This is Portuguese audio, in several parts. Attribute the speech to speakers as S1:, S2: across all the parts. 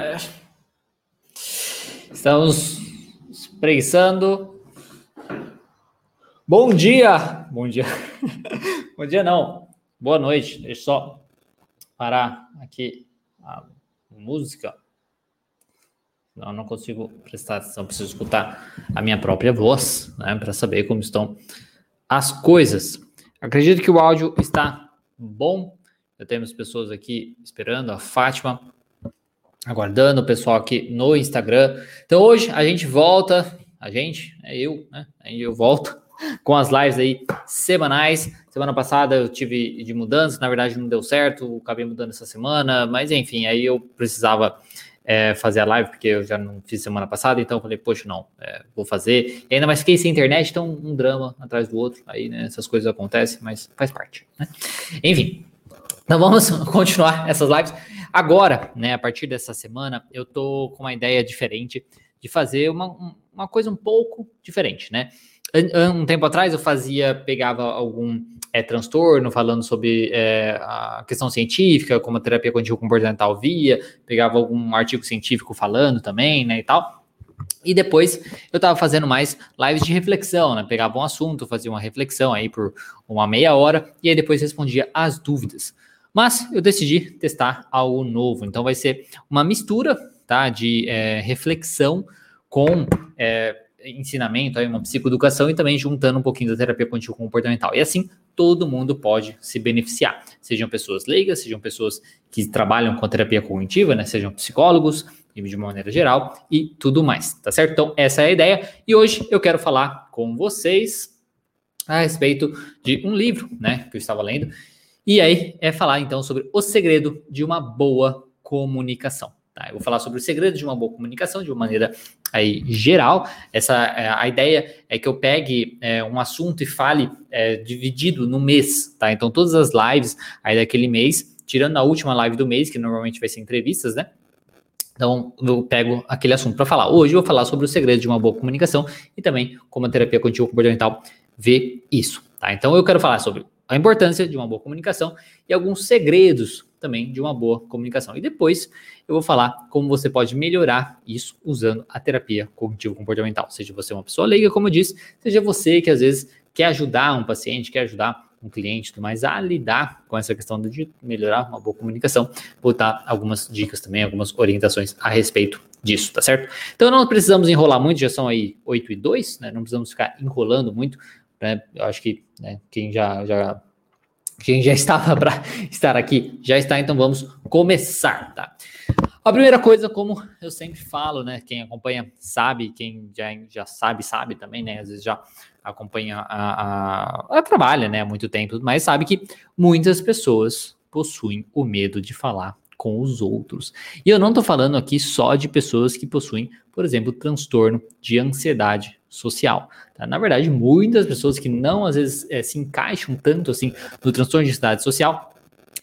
S1: É. Estamos espreguiçando. Bom dia! Bom dia. Bom dia, não. Boa noite. Deixa eu só parar aqui a música. Não consigo prestar atenção, preciso escutar a minha própria voz, né, para saber como estão as coisas. Acredito que o áudio está bom. Já temos pessoas aqui esperando, a Fátima aguardando o pessoal aqui no Instagram. Então hoje a gente volta, a gente, é eu, né? Eu volto com as lives aí semanais. Semana passada eu tive de mudança, na verdade não deu certo, acabei mudando essa semana, mas enfim, aí eu precisava é, fazer a live, porque eu já não fiz semana passada, então falei, poxa, não, é, vou fazer. E ainda mais fiquei sem internet, então um drama atrás do outro, aí né, essas coisas acontecem, mas faz parte. Né? Enfim, então vamos continuar essas lives. Agora, né, a partir dessa semana, eu tô com uma ideia diferente de fazer uma, uma coisa um pouco diferente, né? Um tempo atrás eu fazia, pegava algum é, transtorno, falando sobre é, a questão científica, como a terapia cognitivo comportamental via, pegava algum artigo científico falando também, né, e tal. E depois eu estava fazendo mais lives de reflexão, né? Pegava um assunto, fazia uma reflexão aí por uma meia hora e aí depois respondia as dúvidas. Mas eu decidi testar algo novo. Então vai ser uma mistura tá, de é, reflexão com é, ensinamento, aí, uma psicoeducação e também juntando um pouquinho da terapia cognitivo comportamental. E assim todo mundo pode se beneficiar. Sejam pessoas leigas, sejam pessoas que trabalham com a terapia cognitiva, né? Sejam psicólogos, de uma maneira geral e tudo mais, tá certo? Então, essa é a ideia. E hoje eu quero falar com vocês a respeito de um livro, né, que eu estava lendo, e aí é falar então sobre o segredo de uma boa comunicação. Tá? Eu vou falar sobre o segredo de uma boa comunicação de uma maneira aí geral. Essa é, a ideia é que eu pegue é, um assunto e fale é, dividido no mês, tá? Então todas as lives aí daquele mês, tirando a última live do mês que normalmente vai ser entrevistas, né? Então, eu pego aquele assunto para falar. Hoje eu vou falar sobre o segredo de uma boa comunicação e também como a terapia cognitivo comportamental vê isso, tá? Então, eu quero falar sobre a importância de uma boa comunicação e alguns segredos também de uma boa comunicação. E depois eu vou falar como você pode melhorar isso usando a terapia cognitivo-comportamental. Seja você uma pessoa leiga, como eu disse, seja você que às vezes quer ajudar um paciente, quer ajudar um cliente, tudo mais, a lidar com essa questão de melhorar uma boa comunicação. Vou dar algumas dicas também, algumas orientações a respeito disso, tá certo? Então não precisamos enrolar muito, já são aí 8 e 2, né? Não precisamos ficar enrolando muito, né? Eu acho que né, quem já, já quem já estava para estar aqui já está, então vamos começar, tá? A primeira coisa, como eu sempre falo, né? Quem acompanha sabe, quem já, já sabe, sabe também, né? Às vezes já acompanha a, a, a trabalha, né? Há muito tempo, mas sabe que muitas pessoas possuem o medo de falar com os outros. E eu não estou falando aqui só de pessoas que possuem, por exemplo, transtorno de ansiedade social. Tá? Na verdade, muitas pessoas que não às vezes é, se encaixam tanto assim no transtorno de ansiedade social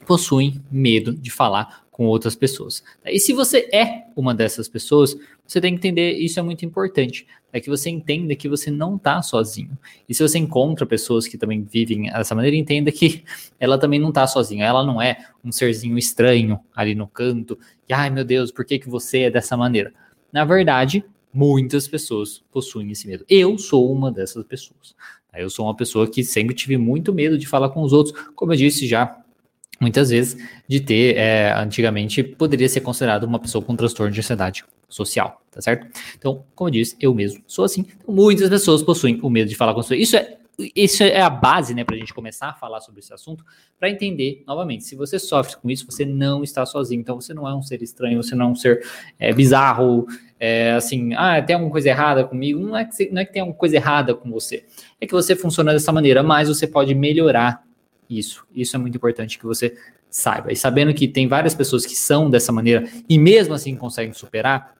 S1: possuem medo de falar com outras pessoas. E se você é uma dessas pessoas, você tem que entender, isso é muito importante, é que você entenda que você não está sozinho. E se você encontra pessoas que também vivem dessa maneira, entenda que ela também não está sozinha, ela não é um serzinho estranho ali no canto, e ai meu Deus, por que, que você é dessa maneira? Na verdade, muitas pessoas possuem esse medo. Eu sou uma dessas pessoas. Eu sou uma pessoa que sempre tive muito medo de falar com os outros, como eu disse já muitas vezes, de ter, é, antigamente, poderia ser considerado uma pessoa com transtorno de ansiedade social, tá certo? Então, como eu disse, eu mesmo sou assim. Então, muitas pessoas possuem o medo de falar com as pessoas. Isso é, isso é a base, né, para a gente começar a falar sobre esse assunto, para entender, novamente, se você sofre com isso, você não está sozinho. Então, você não é um ser estranho, você não é um ser é, bizarro, é, assim, ah, tem alguma coisa errada comigo. Não é, que, não é que tem alguma coisa errada com você. É que você funciona dessa maneira, mas você pode melhorar isso. Isso é muito importante que você saiba. E sabendo que tem várias pessoas que são dessa maneira e mesmo assim conseguem superar,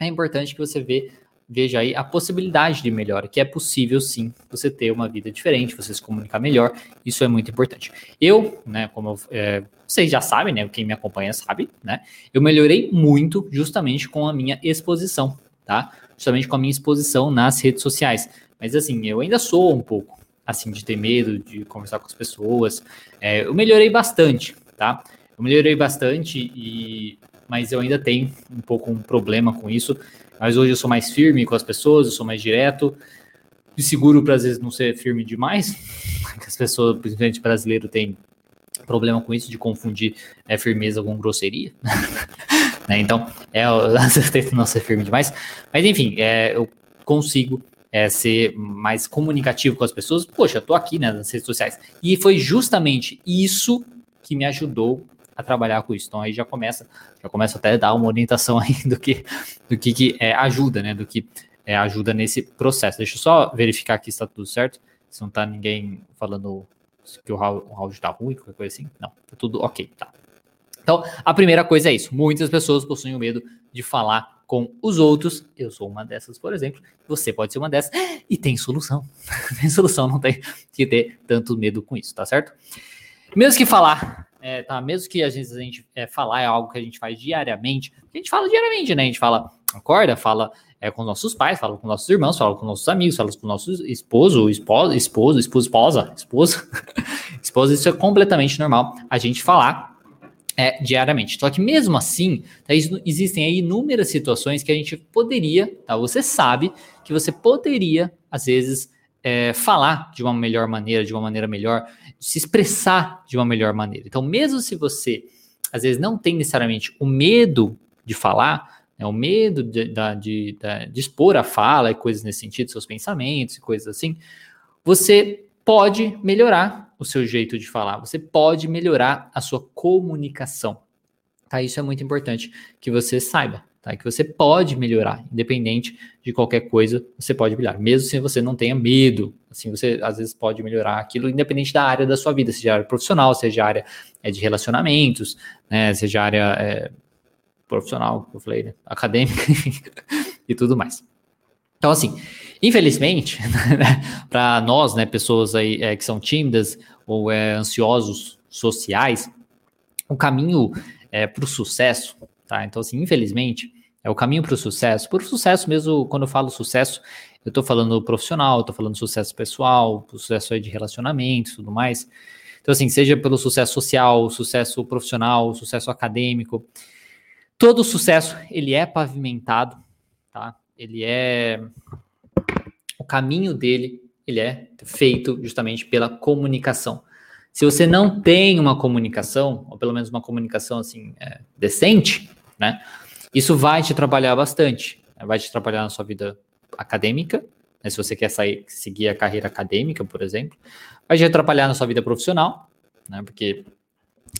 S1: é importante que você vê, veja aí a possibilidade de melhora, que é possível sim você ter uma vida diferente, você se comunicar melhor. Isso é muito importante. Eu, né, como é, vocês já sabem, né, quem me acompanha sabe, né, eu melhorei muito justamente com a minha exposição, tá? Justamente com a minha exposição nas redes sociais. Mas assim, eu ainda sou um pouco assim, de ter medo de conversar com as pessoas. É, eu melhorei bastante, tá? Eu melhorei bastante e mas eu ainda tenho um pouco um problema com isso. Mas hoje eu sou mais firme com as pessoas, eu sou mais direto. Me seguro para às vezes não ser firme demais, as pessoas, principalmente brasileiro, tem problema com isso de confundir é, firmeza com grosseria. né? Então, é, às vezes tento não ser firme demais. Mas enfim, é, eu consigo é, ser mais comunicativo com as pessoas. Poxa, eu tô aqui né, nas redes sociais. E foi justamente isso que me ajudou a trabalhar com isso. Então aí já começa, já começa até a dar uma orientação aí do que, do que, que é, ajuda, né? Do que é, ajuda nesse processo. Deixa eu só verificar aqui se está tudo certo. Se não tá ninguém falando que o áudio está ruim, qualquer coisa assim. Não, tá tudo ok, tá. Então, a primeira coisa é isso. Muitas pessoas possuem o medo de falar com os outros. Eu sou uma dessas, por exemplo. Você pode ser uma dessas. E tem solução. tem solução, não tem que ter tanto medo com isso, tá certo? Mesmo que falar, é, tá? Mesmo que às vezes a gente é, falar é algo que a gente faz diariamente, a gente fala diariamente, né? A gente fala, acorda, fala é, com nossos pais, fala com nossos irmãos, fala com nossos amigos, fala com nosso esposo, esposa, esposo, esposo, esposa, esposa, esposa, isso é completamente normal a gente falar é, diariamente. Só que mesmo assim, tá, existem aí inúmeras situações que a gente poderia, tá? Você sabe que você poderia, às vezes, é, falar de uma melhor maneira, de uma maneira melhor, se expressar de uma melhor maneira. Então, mesmo se você, às vezes, não tem necessariamente o medo de falar, né, o medo de, de, de, de, expor a fala e coisas nesse sentido, seus pensamentos e coisas assim, você pode melhorar o seu jeito de falar, você pode melhorar a sua comunicação. Tá? Isso é muito importante que você saiba tá? Que você pode melhorar, independente de qualquer coisa, você pode melhorar, mesmo se você não tenha medo. Assim, você às vezes pode melhorar aquilo, independente da área da sua vida, seja área profissional, seja área é, de relacionamentos, né? Seja área é, profissional, eu falei, né? acadêmica e tudo mais. Então, assim, infelizmente, para nós, né, pessoas aí é, que são tímidas ou é, ansiosos sociais, o caminho é, para o sucesso tá? Então, assim, infelizmente, é o caminho para o sucesso. Por sucesso mesmo, quando eu falo sucesso, eu estou falando profissional, estou falando sucesso pessoal, sucesso de relacionamentos, tudo mais. Então, assim, seja pelo sucesso social, sucesso profissional, sucesso acadêmico, todo sucesso ele é pavimentado, tá? Ele é o caminho dele, ele é feito justamente pela comunicação. Se você não tem uma comunicação, ou pelo menos uma comunicação assim é, decente, né? Isso vai te trabalhar bastante, né? vai te atrapalhar na sua vida acadêmica, né? se você quer sair, seguir a carreira acadêmica, por exemplo, vai te atrapalhar na sua vida profissional, né? Porque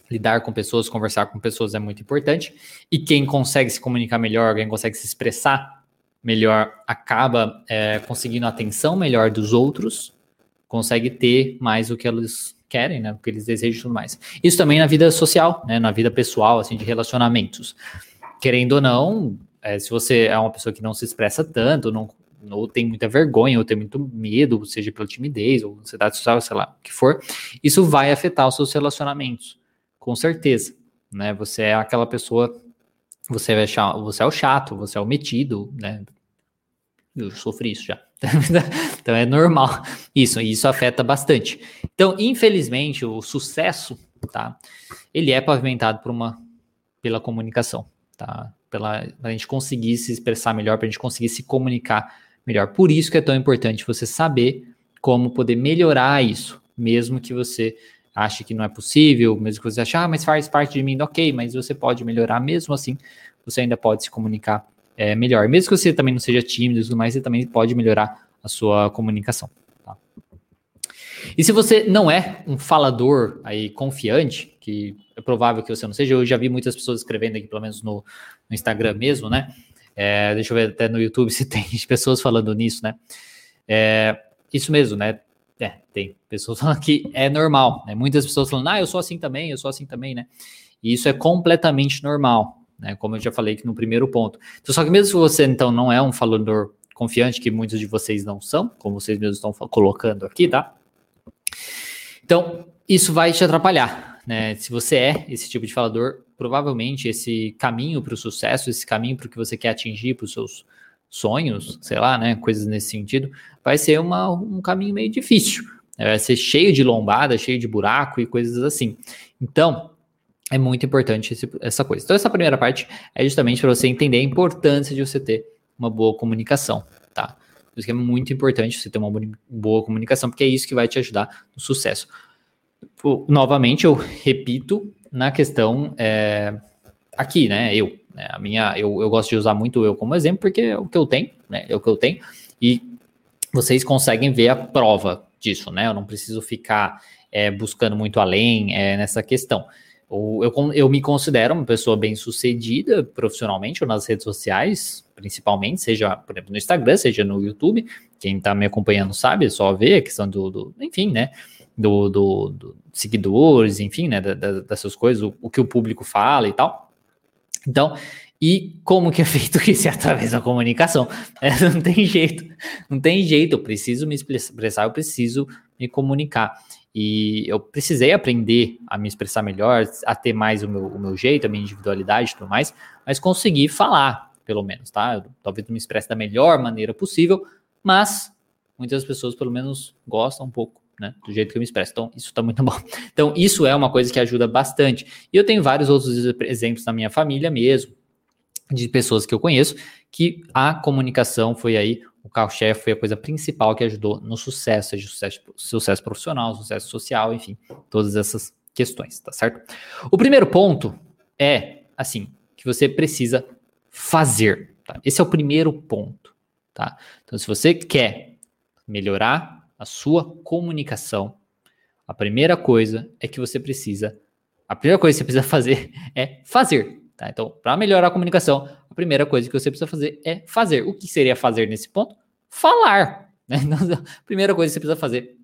S1: lidar com pessoas, conversar com pessoas é muito importante, e quem consegue se comunicar melhor, quem consegue se expressar melhor, acaba é, conseguindo a atenção melhor dos outros, consegue ter mais o que eles querem, né? O que eles desejam e tudo mais. Isso também na vida social, né? Na vida pessoal, assim, de relacionamentos querendo ou não, é, se você é uma pessoa que não se expressa tanto, não, ou tem muita vergonha, ou tem muito medo, seja pela timidez, ou ansiedade social, sei lá, o que for, isso vai afetar os seus relacionamentos, com certeza, né? Você é aquela pessoa, você é, você é o chato, você é o metido, né? Eu sofri isso já. então é normal isso, e isso afeta bastante. Então, infelizmente, o sucesso, tá? Ele é pavimentado por uma pela comunicação tá? Pela a gente conseguir se expressar melhor, para a gente conseguir se comunicar melhor. Por isso que é tão importante você saber como poder melhorar isso, mesmo que você ache que não é possível, mesmo que você ache, ah, mas faz parte de mim, ok, mas você pode melhorar mesmo assim, você ainda pode se comunicar é, melhor. Mesmo que você também não seja tímido e tudo mais, você também pode melhorar a sua comunicação. Tá? E se você não é um falador aí confiante, que é provável que você não seja. Eu já vi muitas pessoas escrevendo aqui, pelo menos no, no Instagram mesmo, né? É, deixa eu ver até no YouTube se tem pessoas falando nisso, né? É, isso mesmo, né? É, tem pessoas falando que é normal, né? Muitas pessoas falando, ah, eu sou assim também, eu sou assim também, né? E isso é completamente normal, né? Como eu já falei aqui no primeiro ponto. Então, só que mesmo se você, então, não é um falador confiante, que muitos de vocês não são, como vocês mesmos estão colocando aqui, tá? Então, isso vai te atrapalhar, né? Se você é esse tipo de falador, provavelmente esse caminho para o sucesso, esse caminho para o que você quer atingir, para os seus sonhos, sei lá, né? Coisas nesse sentido, vai ser uma, um caminho meio difícil. Né? Vai ser cheio de lombada, cheio de buraco e coisas assim. Então, é muito importante esse, essa coisa. Então, essa primeira parte é justamente para você entender a importância de você ter uma boa comunicação, tá? Por isso que é muito importante você ter uma boa comunicação, porque é isso que vai te ajudar no sucesso. Novamente, eu repito na questão é, aqui, né? Eu, né, a minha, eu, eu gosto de usar muito eu como exemplo, porque é o que eu tenho, né? É o que eu tenho. E vocês conseguem ver a prova disso, né? Eu não preciso ficar é, buscando muito além é, nessa questão. Eu, eu, eu me considero uma pessoa bem sucedida profissionalmente ou nas redes sociais, principalmente, seja, por exemplo, no Instagram, seja no YouTube. Quem está me acompanhando sabe, é só ver a questão do, do enfim, né? Do, do, do, seguidores, enfim, né? Da, da, dessas coisas, o, o, que o público fala e tal. Então, e como que é feito isso é através da comunicação? É, não tem jeito, não tem jeito. Eu preciso me expressar, eu preciso me comunicar. E eu precisei aprender a me expressar melhor, a ter mais o meu, o meu jeito, a minha individualidade e tudo mais, mas consegui falar, pelo menos, tá? Eu, talvez não me expresse da melhor maneira possível, mas muitas pessoas, pelo menos, gostam um pouco né, do jeito que eu me expresso. Então, isso está muito bom. Então, isso é uma coisa que ajuda bastante. E eu tenho vários outros exemplos na minha família mesmo, de pessoas que eu conheço, que a comunicação foi aí o carro-chefe foi a coisa principal que ajudou no sucesso, seja sucesso, sucesso profissional, sucesso social, enfim, todas essas questões, tá certo? O primeiro ponto é, assim, que você precisa fazer, tá? Esse é o primeiro ponto, tá? Então, se você quer melhorar a sua comunicação, a primeira coisa é que você precisa, a primeira coisa que você precisa fazer é fazer, tá? Então, para melhorar a comunicação, a primeira coisa que você precisa fazer é fazer. O que seria fazer nesse ponto? Falar. Né? Então, a primeira coisa que você precisa fazer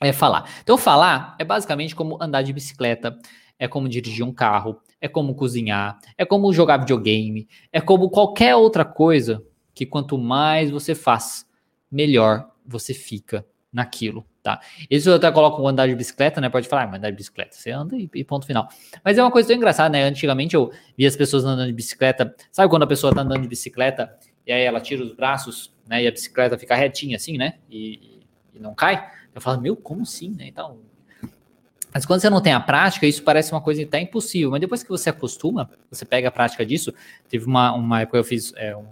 S1: é falar. Então, falar é basicamente como andar de bicicleta, é como dirigir um carro, é como cozinhar, é como jogar videogame, é como qualquer outra coisa que quanto mais você faz, melhor você fica naquilo tá? Eu até coloco o andar de bicicleta, né? Pode falar, ah, andar de bicicleta, você anda e, e, ponto final. Mas é uma coisa tão engraçada, né? Antigamente eu via as pessoas andando de bicicleta, sabe quando a pessoa tá andando de bicicleta e aí ela tira os braços, né? E a bicicleta fica retinha assim, né? E, e não cai? Eu falo, meu, como assim, né? Então, mas quando você não tem a prática, isso parece uma coisa até impossível. Mas depois que você acostuma, você pega a prática disso. Teve uma, uma época eu fiz é, um,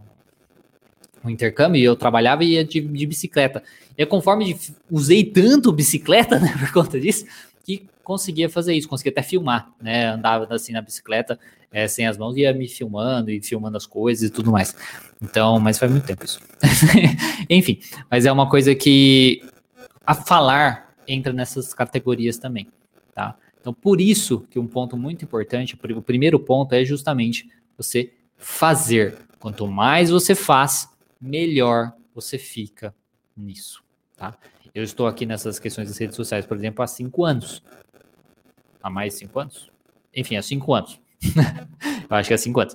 S1: um intercâmbio e eu trabalhava e ia de, de bicicleta. E conforme usei tanto bicicleta, né, por conta disso, que conseguia fazer isso, conseguia até filmar, né? Andava assim na bicicleta, é, sem as mãos, ia me filmando e filmando as coisas e tudo mais. Então, mas faz muito tempo isso. Enfim, mas é uma coisa que a falar entra nessas categorias também, tá? Então, por isso que um ponto muito importante, o primeiro ponto é justamente você fazer. Quanto mais você faz, melhor você fica nisso, tá? Eu estou aqui nessas questões das redes sociais, por exemplo, há cinco anos. Há mais cinco anos? Enfim, há cinco anos. Eu acho que há cinco anos.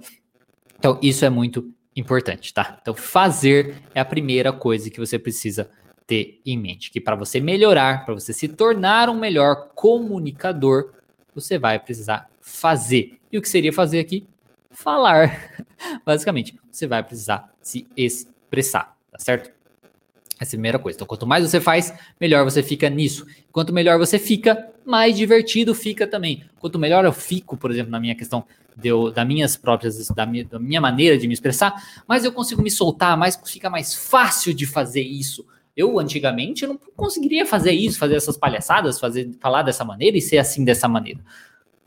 S1: Então, isso é muito importante, tá? Então, fazer é a primeira coisa que você precisa ter em mente. Que para você melhorar, para você se tornar um melhor comunicador, você vai precisar fazer. E o que seria fazer aqui? Falar. Basicamente, você vai precisar se expressar, tá certo? Essa é a primeira coisa. Então, quanto mais você faz, melhor você fica nisso. Quanto melhor você fica, mais divertido fica também. Quanto melhor eu fico, por exemplo, na minha questão de da minhas próprias, da minha, da minha maneira de me expressar, mais eu consigo me soltar, mais fica mais fácil de fazer isso. Eu, antigamente, não conseguiria fazer isso, fazer essas palhaçadas, fazer, falar dessa maneira e ser assim dessa maneira.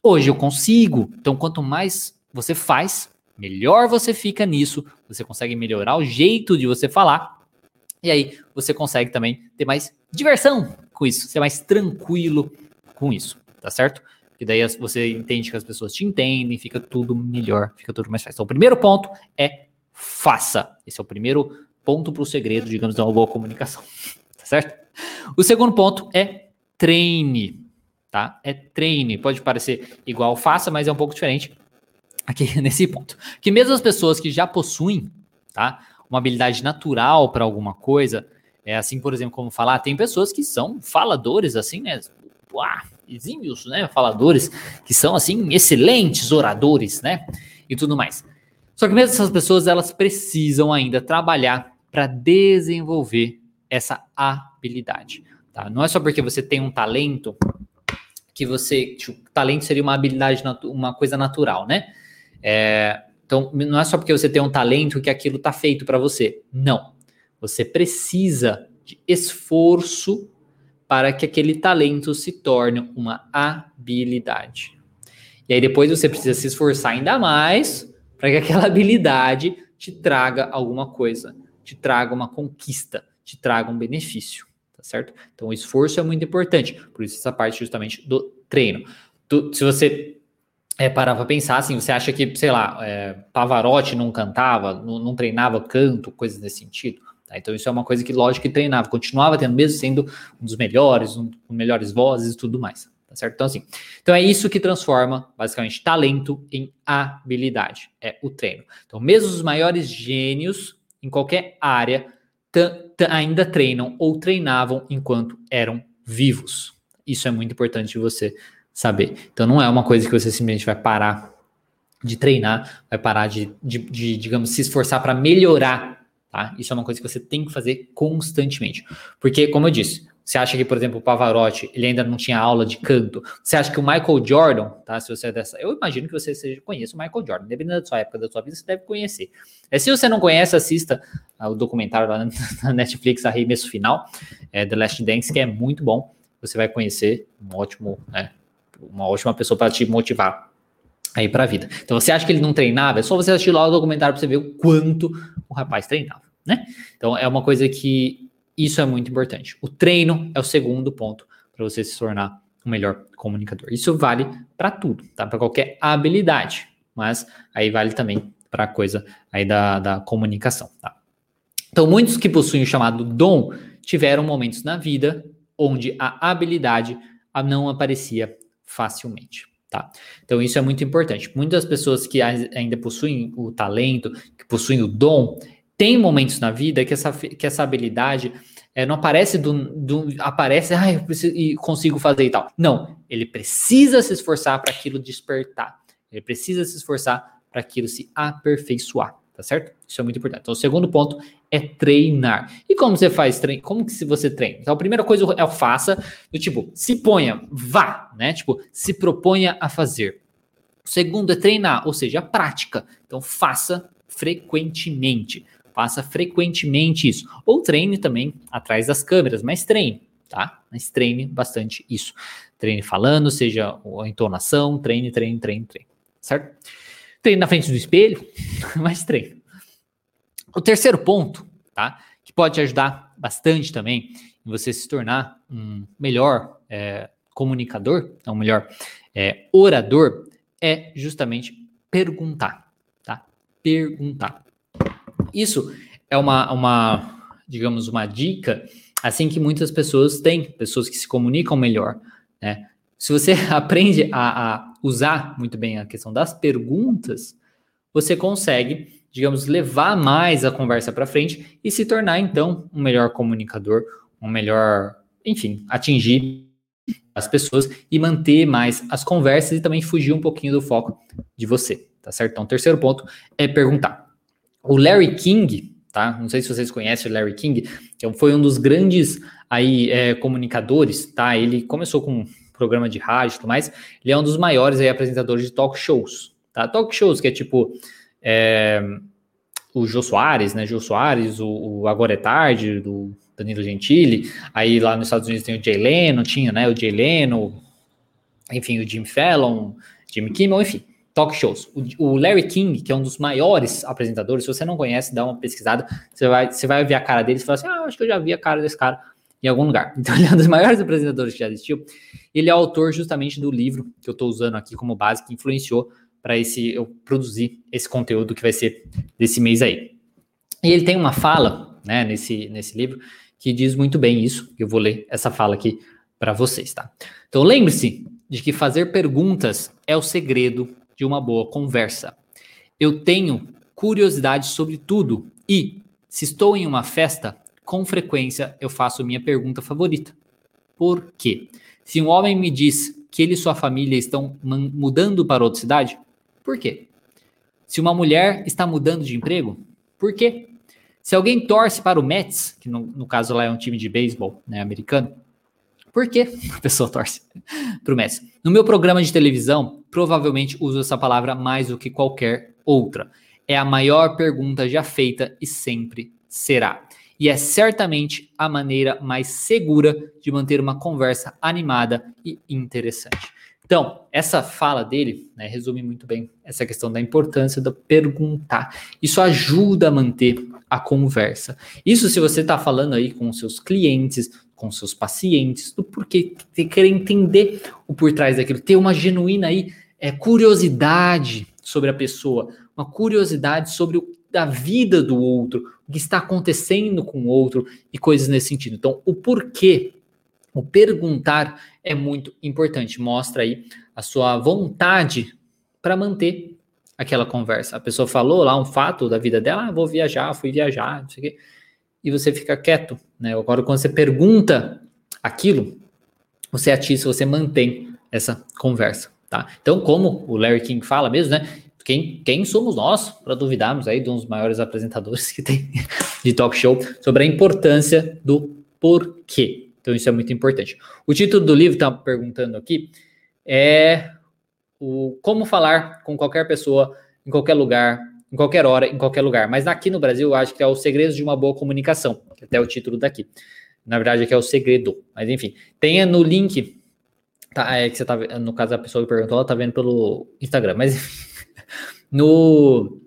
S1: Hoje eu consigo. Então, quanto mais você faz, melhor você fica nisso. Você consegue melhorar o jeito de você falar e aí você consegue também ter mais diversão com isso, ser mais tranquilo com isso, tá certo? E daí você entende que as pessoas te entendem, fica tudo melhor, fica tudo mais fácil. Então, o primeiro ponto é faça. Esse é o primeiro ponto para o segredo, digamos, de uma boa comunicação, tá certo? O segundo ponto é treine, tá? É treine. Pode parecer igual faça, mas é um pouco diferente aqui nesse ponto. Que mesmo as pessoas que já possuem, tá? uma habilidade natural para alguma coisa. É assim, por exemplo, como falar, tem pessoas que são faladores, assim, né? Uá, exímios, né? Faladores, que são, assim, excelentes oradores, né? E tudo mais. Só que mesmo essas pessoas, elas precisam ainda trabalhar para desenvolver essa habilidade, tá? Não é só porque você tem um talento que você. Tipo, talento seria uma habilidade, uma coisa natural, né? É, então, não é só porque você tem um talento que aquilo está feito para você. Não. Você precisa de esforço para que aquele talento se torne uma habilidade. E aí depois você precisa se esforçar ainda mais para que aquela habilidade te traga alguma coisa, te traga uma conquista, te traga um benefício, tá certo? Então o esforço é muito importante, por isso essa parte justamente do treino. Tu, se você é, parar para pensar assim, você acha que, sei lá, é, Pavarotti não cantava, não, não treinava canto, coisas nesse sentido? Tá? Então isso é uma coisa que, lógico, que treinava, continuava tendo, mesmo sendo um dos melhores, um, com melhores vozes e tudo mais. Tá certo? Então, assim, então é isso que transforma, basicamente, talento em habilidade. É o treino. Então, mesmo os maiores gênios em qualquer área ainda treinam ou treinavam enquanto eram vivos. Isso é muito importante de você saber. Então, não é uma coisa que você simplesmente vai parar de treinar, vai parar de, de, de digamos, se esforçar para melhorar Tá? Isso é uma coisa que você tem que fazer constantemente. Porque, como eu disse, você acha que, por exemplo, o Pavarotti, ele ainda não tinha aula de canto? Você acha que o Michael Jordan, tá? Se você é dessa. Eu imagino que você seja, conheça o Michael Jordan. Dependendo da sua época, da sua vida, você deve conhecer. É, se você não conhece, assista o documentário lá na Netflix, Arremesso Final, é, The Last Dance, que é muito bom. Você vai conhecer um ótimo, né, uma ótima pessoa para te motivar aí para a vida. Então você acha que ele não treinava? É só você assistir lá o documentário para você ver o quanto o rapaz treinava, né? Então é uma coisa que isso é muito importante. O treino é o segundo ponto para você se tornar um melhor comunicador. Isso vale para tudo, tá? Para qualquer habilidade, mas aí vale também para a coisa aí da, da comunicação, tá? Então muitos que possuem o chamado dom tiveram momentos na vida onde a habilidade não aparecia facilmente. Tá? Então, isso é muito importante. Muitas pessoas que ainda possuem o talento, que possuem o dom, têm momentos na vida que essa, que essa habilidade é, não aparece do, do aparece, ah, eu preciso, e consigo fazer e tal. Não, ele precisa se esforçar para aquilo despertar. Ele precisa se esforçar para aquilo se aperfeiçoar tá certo? Isso é muito importante. Então, o segundo ponto é treinar. E como você faz treino? Como que se você treina? Então, a primeira coisa é o faça, do tipo, se ponha, vá, né? Tipo, se proponha a fazer. O segundo é treinar, ou seja, a prática. Então, faça frequentemente. Faça frequentemente isso. Ou treine também atrás das câmeras, mas treine, tá? Mas treine bastante isso. Treine falando, seja a entonação, treine, treine, treine, treine. Certo? Treine na frente do espelho, mas treine. O terceiro ponto, tá? Que pode ajudar bastante também em você se tornar um melhor é, comunicador, um melhor é, orador, é justamente perguntar, tá? Perguntar. Isso é uma, uma, digamos, uma dica assim que muitas pessoas têm, pessoas que se comunicam melhor, né? Se você aprende a, a usar muito bem a questão das perguntas, você consegue, digamos, levar mais a conversa para frente e se tornar, então, um melhor comunicador, um melhor, enfim, atingir as pessoas e manter mais as conversas e também fugir um pouquinho do foco de você, tá certo? Então, o terceiro ponto é perguntar. O Larry King, tá? Não sei se vocês conhecem o Larry King, que foi um dos grandes aí é, comunicadores, tá? Ele começou com programa de rádio e tudo mais, ele é um dos maiores aí, apresentadores de talk shows, tá? Talk shows que é tipo é, o Jô Soares, né? Jô Soares, o, o, Agora é Tarde, do Danilo Gentili, aí lá nos Estados Unidos tem o Jay Leno, tinha, né? O Jay Leno, enfim, o Jim Fallon, Jimmy Kimmel, enfim, talk shows. O, o, Larry King, que é um dos maiores apresentadores, se você não conhece, dá uma pesquisada, você vai, você vai ver a cara dele e fala assim, ah, acho que eu já vi a cara desse cara em algum lugar. Então, ele é um dos maiores apresentadores que já existiu. Ele é autor justamente do livro que eu estou usando aqui como base, que influenciou para esse eu produzir esse conteúdo que vai ser desse mês aí. E ele tem uma fala, né, nesse, nesse livro, que diz muito bem isso. Eu vou ler essa fala aqui para vocês, tá? Então, lembre-se de que fazer perguntas é o segredo de uma boa conversa. Eu tenho curiosidade sobre tudo e, se estou em uma festa, com frequência eu faço minha pergunta favorita. Por quê? Se um homem me diz que ele e sua família estão mudando para outra cidade, por quê? Se uma mulher está mudando de emprego, por quê? Se alguém torce para o Mets, que no, no caso lá é um time de beisebol né, americano, Por quê? A pessoa torce para o Messi. No meu programa de televisão, provavelmente uso essa palavra mais do que qualquer outra. É a maior pergunta já feita e sempre será. E é certamente a maneira mais segura de manter uma conversa animada e interessante. Então, essa fala dele né, resume muito bem essa questão da importância da perguntar. Isso ajuda a manter a conversa. Isso se você está falando aí com seus clientes, com seus pacientes, do porquê, querer entender o por trás daquilo, ter uma genuína aí é, curiosidade sobre a pessoa, uma curiosidade sobre o da vida do outro, o que está acontecendo com o outro e coisas nesse sentido. Então, o porquê o perguntar é muito importante, mostra aí a sua vontade para manter aquela conversa. A pessoa falou lá um fato da vida dela, ah, vou viajar, fui viajar, não sei o quê, e você fica quieto, né? Agora, quando você pergunta aquilo, você atiça, você mantém essa conversa, tá? Então, como o Larry King fala mesmo, né? Quem, quem somos nós para duvidarmos aí de um dos maiores apresentadores que tem de talk show sobre a importância do porquê, então isso é muito importante. O título do livro, está perguntando aqui, é o como falar com qualquer pessoa, em qualquer lugar, em qualquer hora, em qualquer lugar. Mas aqui no Brasil, eu acho que é o segredo de uma boa comunicação, até o título daqui. Na verdade, aqui é o segredo. Mas enfim, tenha no link. Tá, é que você tá no caso a pessoa que perguntou, ela tá vendo pelo Instagram, mas no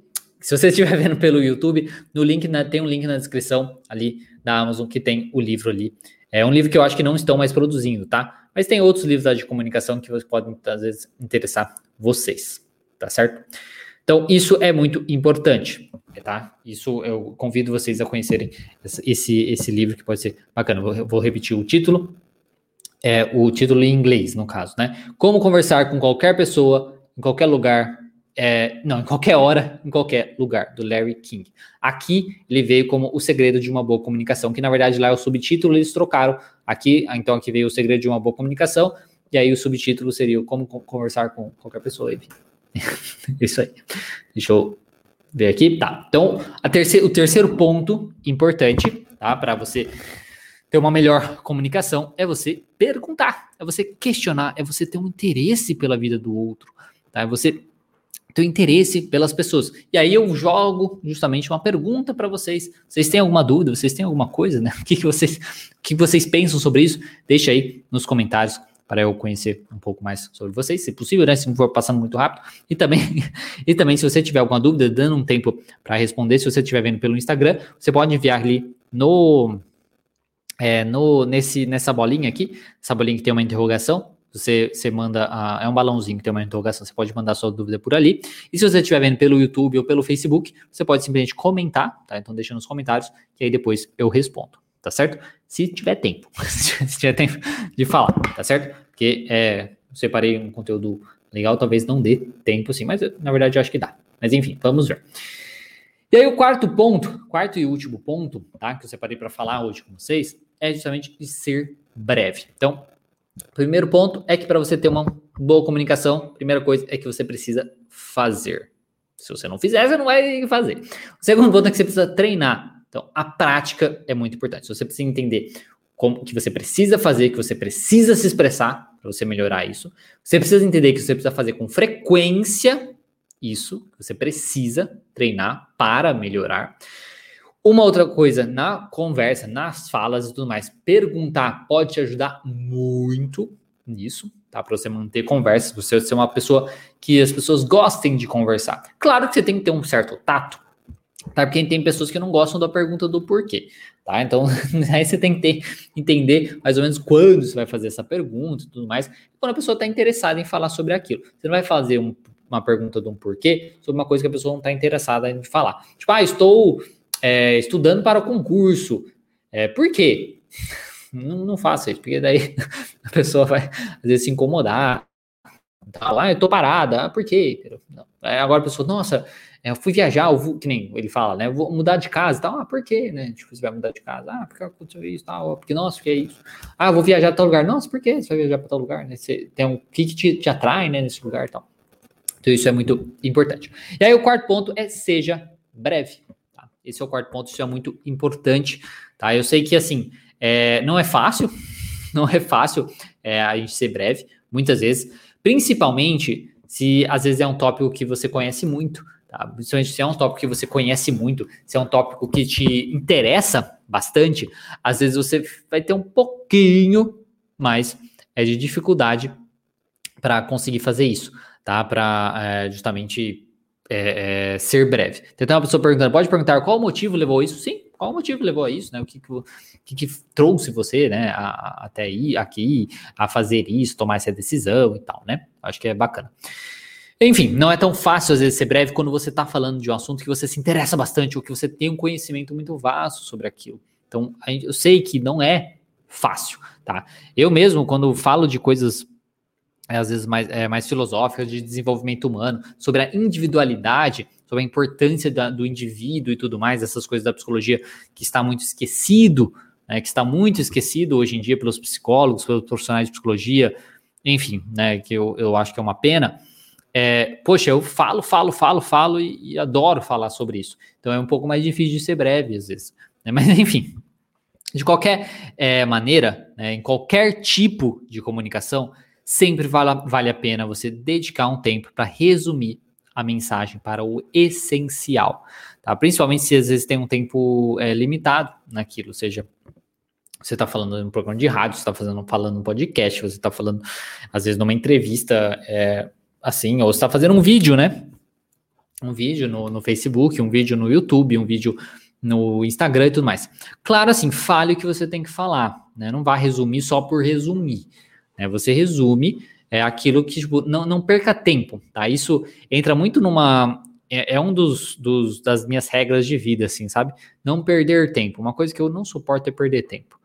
S1: se você estiver vendo pelo YouTube, no link na, tem um link na descrição ali da Amazon que tem o livro ali é um livro que eu acho que não estão mais produzindo, tá? Mas tem outros livros de comunicação que podem, às vezes, interessar vocês, tá certo? Então, isso é muito importante, tá? Isso eu convido vocês a conhecerem esse, esse livro que pode ser bacana. Vou, vou repetir o título, é o título em inglês, no caso, né? Como conversar com qualquer pessoa, em qualquer lugar, é, não, em qualquer hora, em qualquer lugar, do Larry King. Aqui ele veio como o segredo de uma boa comunicação, que na verdade lá é o subtítulo, eles trocaram. Aqui, então aqui veio o segredo de uma boa comunicação, e aí o subtítulo seria como conversar com qualquer pessoa. Isso aí. Deixa eu ver aqui. Tá. Então, o terceiro ponto importante, tá, para você ter uma melhor comunicação é você perguntar, é você questionar, é você ter um interesse pela vida do outro, tá? É você teu interesse pelas pessoas. E aí eu jogo justamente uma pergunta para vocês. Vocês têm alguma dúvida? Vocês têm alguma coisa, né? O que, que vocês, o que vocês pensam sobre isso? Deixa aí nos comentários para eu conhecer um pouco mais sobre vocês, se possível, né? Se não for passando muito rápido. E também, e também se você tiver alguma dúvida, dando um tempo para responder, se você estiver vendo pelo Instagram, você pode enviar ali no é, no, nesse, nessa bolinha aqui, essa bolinha que tem uma interrogação, você, você manda, a, é um balãozinho que tem uma interrogação, você pode mandar sua dúvida por ali. E se você estiver vendo pelo YouTube ou pelo Facebook, você pode simplesmente comentar, tá? Então deixa nos comentários, que aí depois eu respondo, tá certo? Se tiver tempo, se tiver tempo de falar, tá certo? Porque é, separei um conteúdo legal, talvez não dê tempo sim, mas na verdade eu acho que dá. Mas enfim, vamos ver. E aí o quarto ponto, quarto e último ponto, tá? Que eu separei para falar hoje com vocês, é justamente de ser breve. Então, Primeiro ponto é que para você ter uma boa comunicação, primeira coisa é que você precisa fazer. Se você não fizer, você não vai fazer. O segundo ponto é que você precisa treinar. Então, a prática é muito importante. Você precisa entender como que você precisa fazer, que você precisa se expressar para você melhorar isso, você precisa entender que você precisa fazer com frequência isso, você precisa treinar para melhorar. Uma outra coisa, na conversa, nas falas e tudo mais, perguntar pode te ajudar muito nisso, tá? Para você manter conversas, você ser uma pessoa que as pessoas gostem de conversar. Claro que você tem que ter um certo tato, tá? Porque tem pessoas que não gostam da pergunta do porquê, tá? Então, aí você tem que ter, entender mais ou menos quando você vai fazer essa pergunta e tudo mais. Quando a pessoa está interessada em falar sobre aquilo. Você não vai fazer um, uma pergunta de um porquê sobre uma coisa que a pessoa não está interessada em falar. Tipo, ah, estou é, estudando para o concurso. É, por quê? Não, não faça isso, porque daí a pessoa vai às vezes se incomodar. Tá, ah, eu tô parada, ah, por quê? Agora a pessoa, nossa, é, eu fui viajar, eu vou, que nem ele fala, né? Vou mudar de casa e tal. Ah, por quê, né? Tipo, você vai mudar de casa. Ah, porque aconteceu isso tal. Porque, nossa, que é isso? Ah, vou viajar para tal lugar. Nossa, por que você vai viajar para tal lugar? Né? Você tem um que, que te, te atrai, né, nesse lugar e tal. Então, isso é muito importante. E aí, o quarto ponto é seja breve. Esse é o quarto ponto, isso é muito importante, tá? Eu sei que, assim, é, não é fácil, não é fácil é, a gente ser breve, muitas vezes, principalmente se às vezes é um tópico que você conhece muito, tá? Principalmente se é um tópico que você conhece muito, se é um tópico que te interessa bastante, às vezes você vai ter um pouquinho mais é, de dificuldade para conseguir fazer isso, tá? Para é, justamente é, é, ser breve. Tem uma pessoa perguntando, pode perguntar qual motivo levou isso? Sim, qual motivo levou a isso, né? O que, que, que, trouxe você, né, a, a, até aí, aqui, a fazer isso, tomar essa decisão e tal, né? Acho que é bacana. Enfim, não é tão fácil às vezes ser breve quando você está falando de um assunto que você se interessa bastante ou que você tem um conhecimento muito vasto sobre aquilo. Então, eu sei que não é fácil, tá? Eu mesmo, quando falo de coisas é, às vezes mais, é, mais filosóficas de desenvolvimento humano, sobre a individualidade, sobre a importância da, do indivíduo e tudo mais, essas coisas da psicologia que está muito esquecido, né, que está muito esquecido hoje em dia pelos psicólogos, pelos profissionais de psicologia, enfim, né, que eu, eu acho que é uma pena. É, poxa, eu falo, falo, falo, falo e, e, adoro falar sobre isso. Então é um pouco mais difícil de ser breve às vezes. Né? Mas enfim, de qualquer é, maneira, né, em qualquer tipo de comunicação, sempre vale, vale a pena você dedicar um tempo para resumir a mensagem para o essencial, tá? Principalmente se às vezes tem um tempo é, limitado naquilo, seja você está falando em um programa de rádio, você está fazendo falando um podcast, você está falando às vezes numa entrevista é, assim, ou você está fazendo um vídeo, né? Um vídeo no, no Facebook, um vídeo no YouTube, um vídeo no Instagram e tudo mais. Claro, assim, fale o que você tem que falar, né? Não vá resumir só por resumir. Né? Você resume é, aquilo que tipo, não, não perca tempo, tá? Isso entra muito numa. É, é um dos, dos, das minhas regras de vida, assim, sabe? Não perder tempo. Uma coisa que eu não suporto é perder tempo.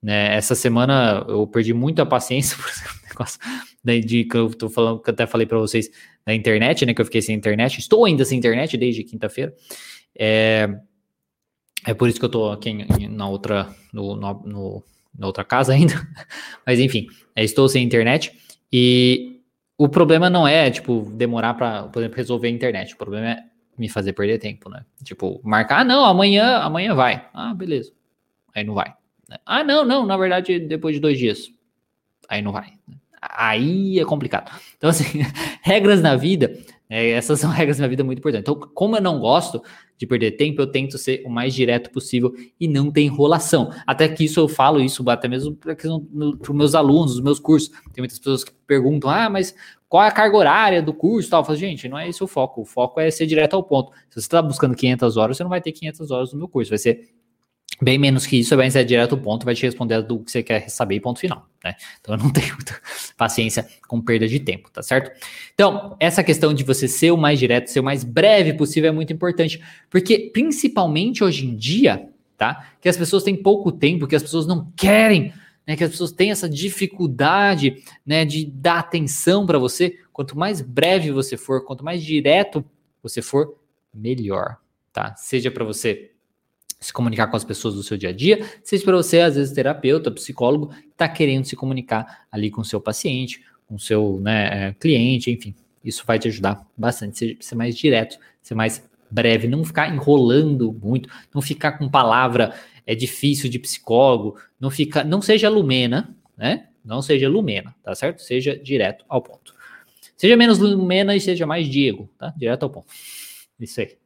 S1: Né? Essa semana eu perdi muita paciência por negócio né, de que eu tô falando, que eu até falei para vocês da internet, né? Que eu fiquei sem internet. Estou ainda sem internet desde quinta-feira. É, é por isso que eu tô aqui na outra, no, no, no na outra casa ainda. Mas enfim, é, estou sem internet e o problema não é, tipo, demorar para, por exemplo, resolver a internet. O problema é me fazer perder tempo, né? Tipo, marcar, ah, não, amanhã, amanhã vai. Ah, beleza. Aí não vai. Ah, não, não, na verdade, depois de dois dias. Aí não vai. Aí é complicado. Então, assim, regras na vida, é, essas são regras na vida muito importantes. Então, como eu não gosto de perder tempo, eu tento ser o mais direto possível e não ter enrolação. Até que isso eu falo isso até mesmo para os meus alunos, os meus cursos. Tem muitas pessoas que perguntam: ah, mas qual é a carga horária do curso? Tal. Eu falo, gente, não é esse o foco. O foco é ser direto ao ponto. Se você está buscando 500 horas, você não vai ter 500 horas no meu curso. Vai ser Bem menos que isso, vai ser direto ao ponto, vai te responder do que você quer saber ponto final, né? Então eu não tenho paciência com perda de tempo, tá certo? Então, essa questão de você ser o mais direto, ser o mais breve possível é muito importante, porque principalmente hoje em dia, tá? Que as pessoas têm pouco tempo, que as pessoas não querem, né? Que as pessoas têm essa dificuldade, né, de dar atenção para você. Quanto mais breve você for, quanto mais direto você for, melhor, tá? Seja para você se comunicar com as pessoas do seu dia a dia, seja para você, às vezes, terapeuta, psicólogo, está querendo se comunicar ali com o seu paciente, com o seu né, é, cliente, enfim. Isso vai te ajudar bastante, ser, ser mais direto, ser mais breve, não ficar enrolando muito, não ficar com palavra é difícil de psicólogo, não fica, não seja lumena, né? Não seja lumena, tá certo? Seja direto ao ponto. Seja menos lumena e seja mais Diego, tá? Direto ao ponto. Isso aí.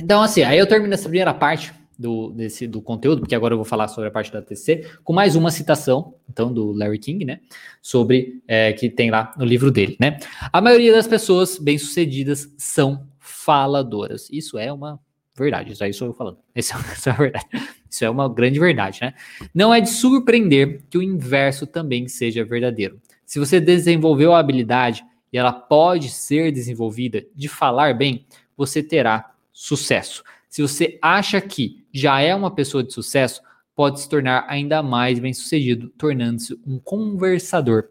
S1: Então, assim, aí eu termino essa primeira parte do, desse, do conteúdo, porque agora eu vou falar sobre a parte da TC, com mais uma citação, então, do Larry King, né? Sobre, é, que tem lá no livro dele, né? A maioria das pessoas bem-sucedidas são faladoras. Isso é uma verdade, isso aí sou eu falando. Isso é, isso é verdade. Isso é uma grande verdade, né? Não é de surpreender que o inverso também seja verdadeiro. Se você desenvolveu a habilidade e ela pode ser desenvolvida de falar bem, você terá sucesso. Se você acha que já é uma pessoa de sucesso, pode se tornar ainda mais bem-sucedido, tornando-se um conversador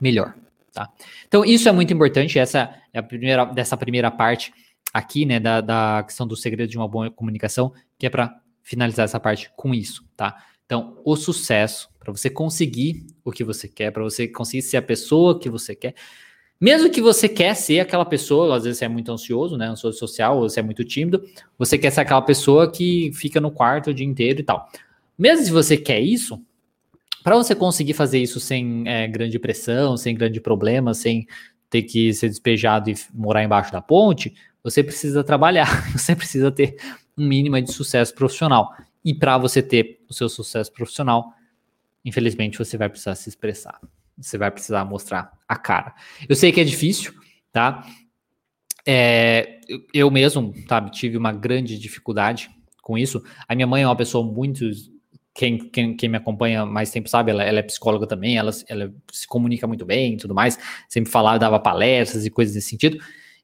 S1: melhor, tá? Então, isso é muito importante, essa é a primeira dessa primeira parte aqui, né, da, da questão do segredo de uma boa comunicação, que é para finalizar essa parte com isso, tá? Então, o sucesso, para você conseguir o que você quer, para você conseguir ser a pessoa que você quer, mesmo que você quer ser aquela pessoa, às vezes você é muito ansioso, né? Ansioso social, ou você é muito tímido, você quer ser aquela pessoa que fica no quarto o dia inteiro e tal. Mesmo se você quer isso, para você conseguir fazer isso sem é, grande pressão, sem grande problema, sem ter que ser despejado e morar embaixo da ponte, você precisa trabalhar, você precisa ter um mínimo de sucesso profissional. E para você ter o seu sucesso profissional, infelizmente você vai precisar se expressar. Você vai precisar mostrar a cara. Eu sei que é difícil, tá? É, eu mesmo, sabe, tive uma grande dificuldade com isso. A minha mãe é uma pessoa muito. Quem, quem, quem me acompanha mais tempo sabe, ela, ela é psicóloga também, ela, ela se comunica muito bem e tudo mais. Sempre falava, dava palestras e coisas nesse sentido.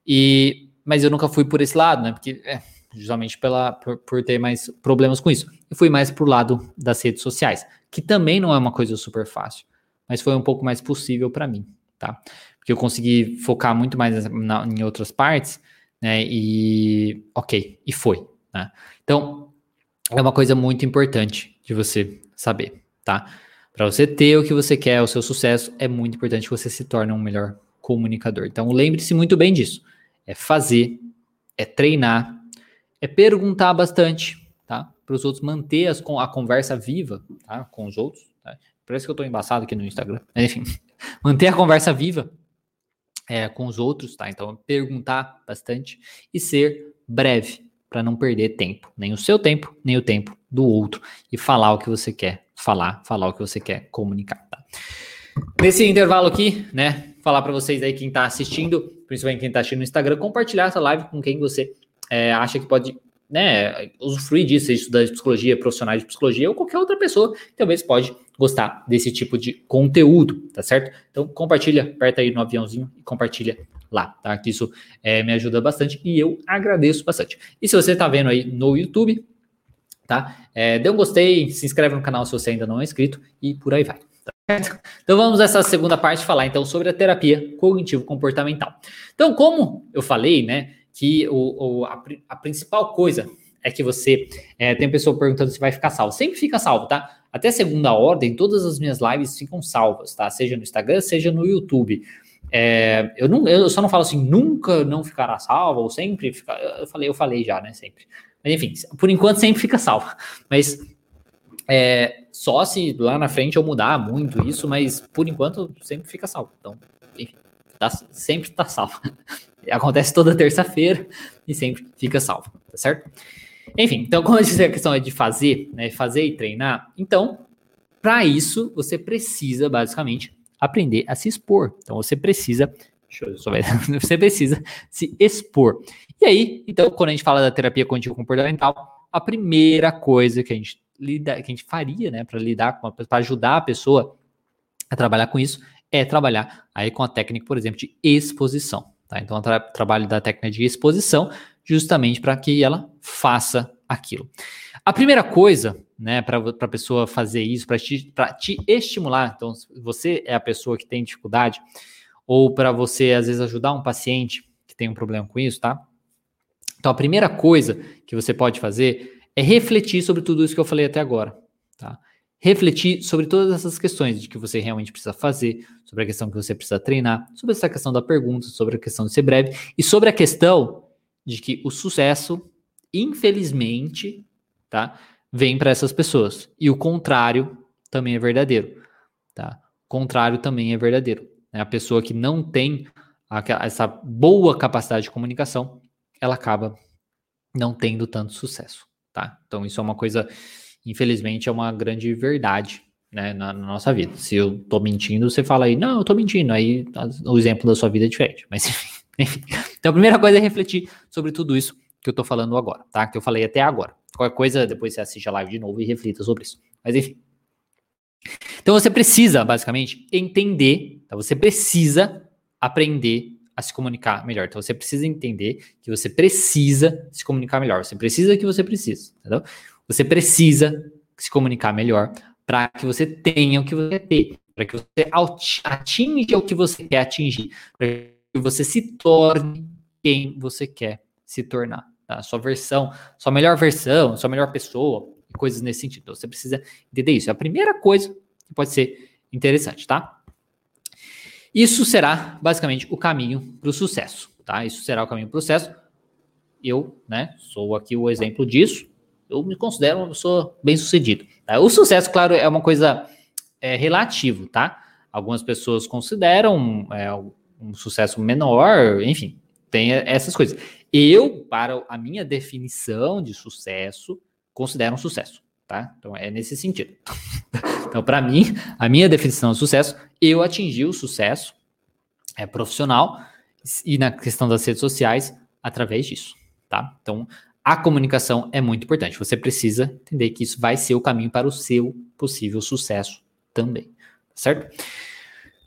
S1: E, mas eu nunca fui por esse lado, né? Porque é, justamente pela, por, por, ter mais problemas com isso. Eu fui mais pro lado das redes sociais, que também não é uma coisa super fácil, mas foi um pouco mais possível para mim, tá? Porque eu consegui focar muito mais na, em outras partes, né? E ok, e foi, né? Então, é uma coisa muito importante de você saber, tá? Para você ter o que você quer, o seu sucesso, é muito importante que você se torne um melhor comunicador. Então, lembre-se muito bem disso. É fazer, é treinar, é perguntar bastante, tá? Para os outros manter as, a conversa viva, tá? Com os outros. Tá? Parece que eu estou embaçado aqui no Instagram. Enfim, manter a conversa viva é, com os outros, tá? Então, perguntar bastante e ser breve para não perder tempo, nem o seu tempo, nem o tempo do outro e falar o que você quer falar, falar o que você quer comunicar, tá? Nesse intervalo aqui, né, falar para vocês aí quem está assistindo, principalmente quem está assistindo no Instagram, compartilhar essa live com quem você é, acha que pode né, usufruir disso, estudar de psicologia, profissionais de psicologia ou qualquer outra pessoa talvez pode gostar desse tipo de conteúdo, tá certo? Então compartilha, aperta aí no aviãozinho e compartilha lá, tá? Que isso é, me ajuda bastante e eu agradeço bastante. E se você está vendo aí no YouTube, tá? É, dê um gostei, se inscreve no canal se você ainda não é inscrito e por aí vai. Tá então vamos nessa segunda parte falar então sobre a terapia cognitivo-comportamental. Então, como eu falei, né, que o, o a, a, principal coisa é que você é, tem pessoa perguntando se vai ficar salvo. Sempre fica salvo, tá? Até segunda ordem, todas as minhas lives ficam salvas, tá? Seja no Instagram, seja no YouTube. É, eu, não, eu só não falo assim, nunca não ficará salvo, ou sempre fica, eu falei, eu falei já, né? Sempre. Mas enfim, por enquanto sempre fica salvo. Mas é, só se lá na frente eu mudar muito isso, mas por enquanto sempre fica salvo. Então, enfim, tá, sempre está salvo. Acontece toda terça-feira e sempre fica salvo, tá certo? Enfim, então, como eu disse, a questão é de fazer, né? Fazer e treinar. Então, para isso, você precisa, basicamente, aprender a se expor. Então, você precisa. Você precisa se expor. E aí, então, quando a gente fala da terapia cognitivo-comportamental, a primeira coisa que a gente lida, que a gente faria, né, para lidar com para ajudar a pessoa a trabalhar com isso, é trabalhar aí com a técnica, por exemplo, de exposição. Tá? Então, tra trabalho da técnica de exposição justamente para que ela faça aquilo. A primeira coisa, né, para a pessoa fazer isso, para te, te estimular, então, você é a pessoa que tem dificuldade, ou para você, às vezes, ajudar um paciente que tem um problema com isso, tá? Então, a primeira coisa que você pode fazer é refletir sobre tudo isso que eu falei até agora, tá? Refletir sobre todas essas questões de que você realmente precisa fazer, sobre a questão que você precisa treinar, sobre essa questão da pergunta, sobre a questão de ser breve e sobre a questão de que o sucesso, infelizmente, tá, vem para essas pessoas e o contrário também é verdadeiro, tá? O contrário também é verdadeiro. Né? A pessoa que não tem essa boa capacidade de comunicação, ela acaba não tendo tanto sucesso, tá? Então isso é uma coisa infelizmente, é uma grande verdade né, na, na, nossa vida. Se eu tô mentindo, você fala aí, não, eu tô mentindo, aí o exemplo da sua vida é diferente. Mas enfim. Então a primeira coisa é refletir sobre tudo isso que eu tô falando agora, tá? Que eu falei até agora. Qualquer coisa, depois você assiste a live de novo e reflita sobre isso. Mas enfim. Então você precisa, basicamente, entender, tá? você precisa aprender a se comunicar melhor. Então você precisa entender que você precisa se comunicar melhor. Você precisa que você precisa, entendeu? Você precisa se comunicar melhor para que você tenha o que você quer ter, para que você atinja o que você quer atingir, para que você se torne quem você quer se tornar. Tá? Sua versão, sua melhor versão, sua melhor pessoa, coisas nesse sentido. Então, você precisa entender isso. É a primeira coisa que pode ser interessante, tá? Isso será basicamente o caminho para o sucesso, tá? Isso será o caminho para o sucesso. Eu, né, sou aqui o exemplo disso eu me considero uma pessoa bem sucedida. Tá? O sucesso, claro, é uma coisa é relativo, tá? Algumas pessoas consideram é, um sucesso menor, enfim, tem essas coisas. Eu, para a minha definição de sucesso, considero um sucesso, tá? Então é nesse sentido. então, para mim, a minha definição de sucesso, eu atingi o sucesso é, profissional e na questão das redes sociais através disso, tá? Então, a comunicação é muito importante. Você precisa entender que isso vai ser o caminho para o seu possível sucesso também, certo?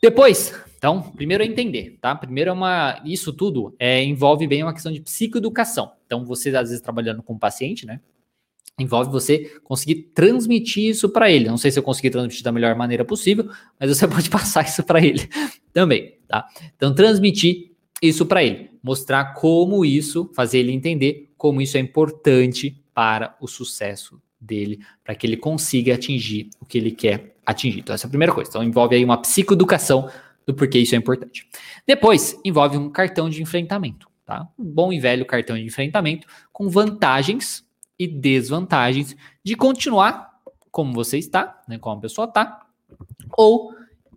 S1: Depois, então, primeiro é entender, tá? Primeiro é uma. Isso tudo é, envolve bem uma questão de psicoeducação. Então, você, às vezes, trabalhando com um paciente, né? Envolve você conseguir transmitir isso para ele. Não sei se eu consegui transmitir da melhor maneira possível, mas você pode passar isso para ele também, tá? Então, transmitir isso para ele, mostrar como isso, fazer ele entender como isso é importante para o sucesso dele, para que ele consiga atingir o que ele quer atingir. Então, essa é a primeira coisa. Então, envolve aí uma psicoeducação do porquê isso é importante. Depois, envolve um cartão de enfrentamento, tá? Um bom e velho cartão de enfrentamento com vantagens e desvantagens de continuar como você está, né, como a pessoa está, ou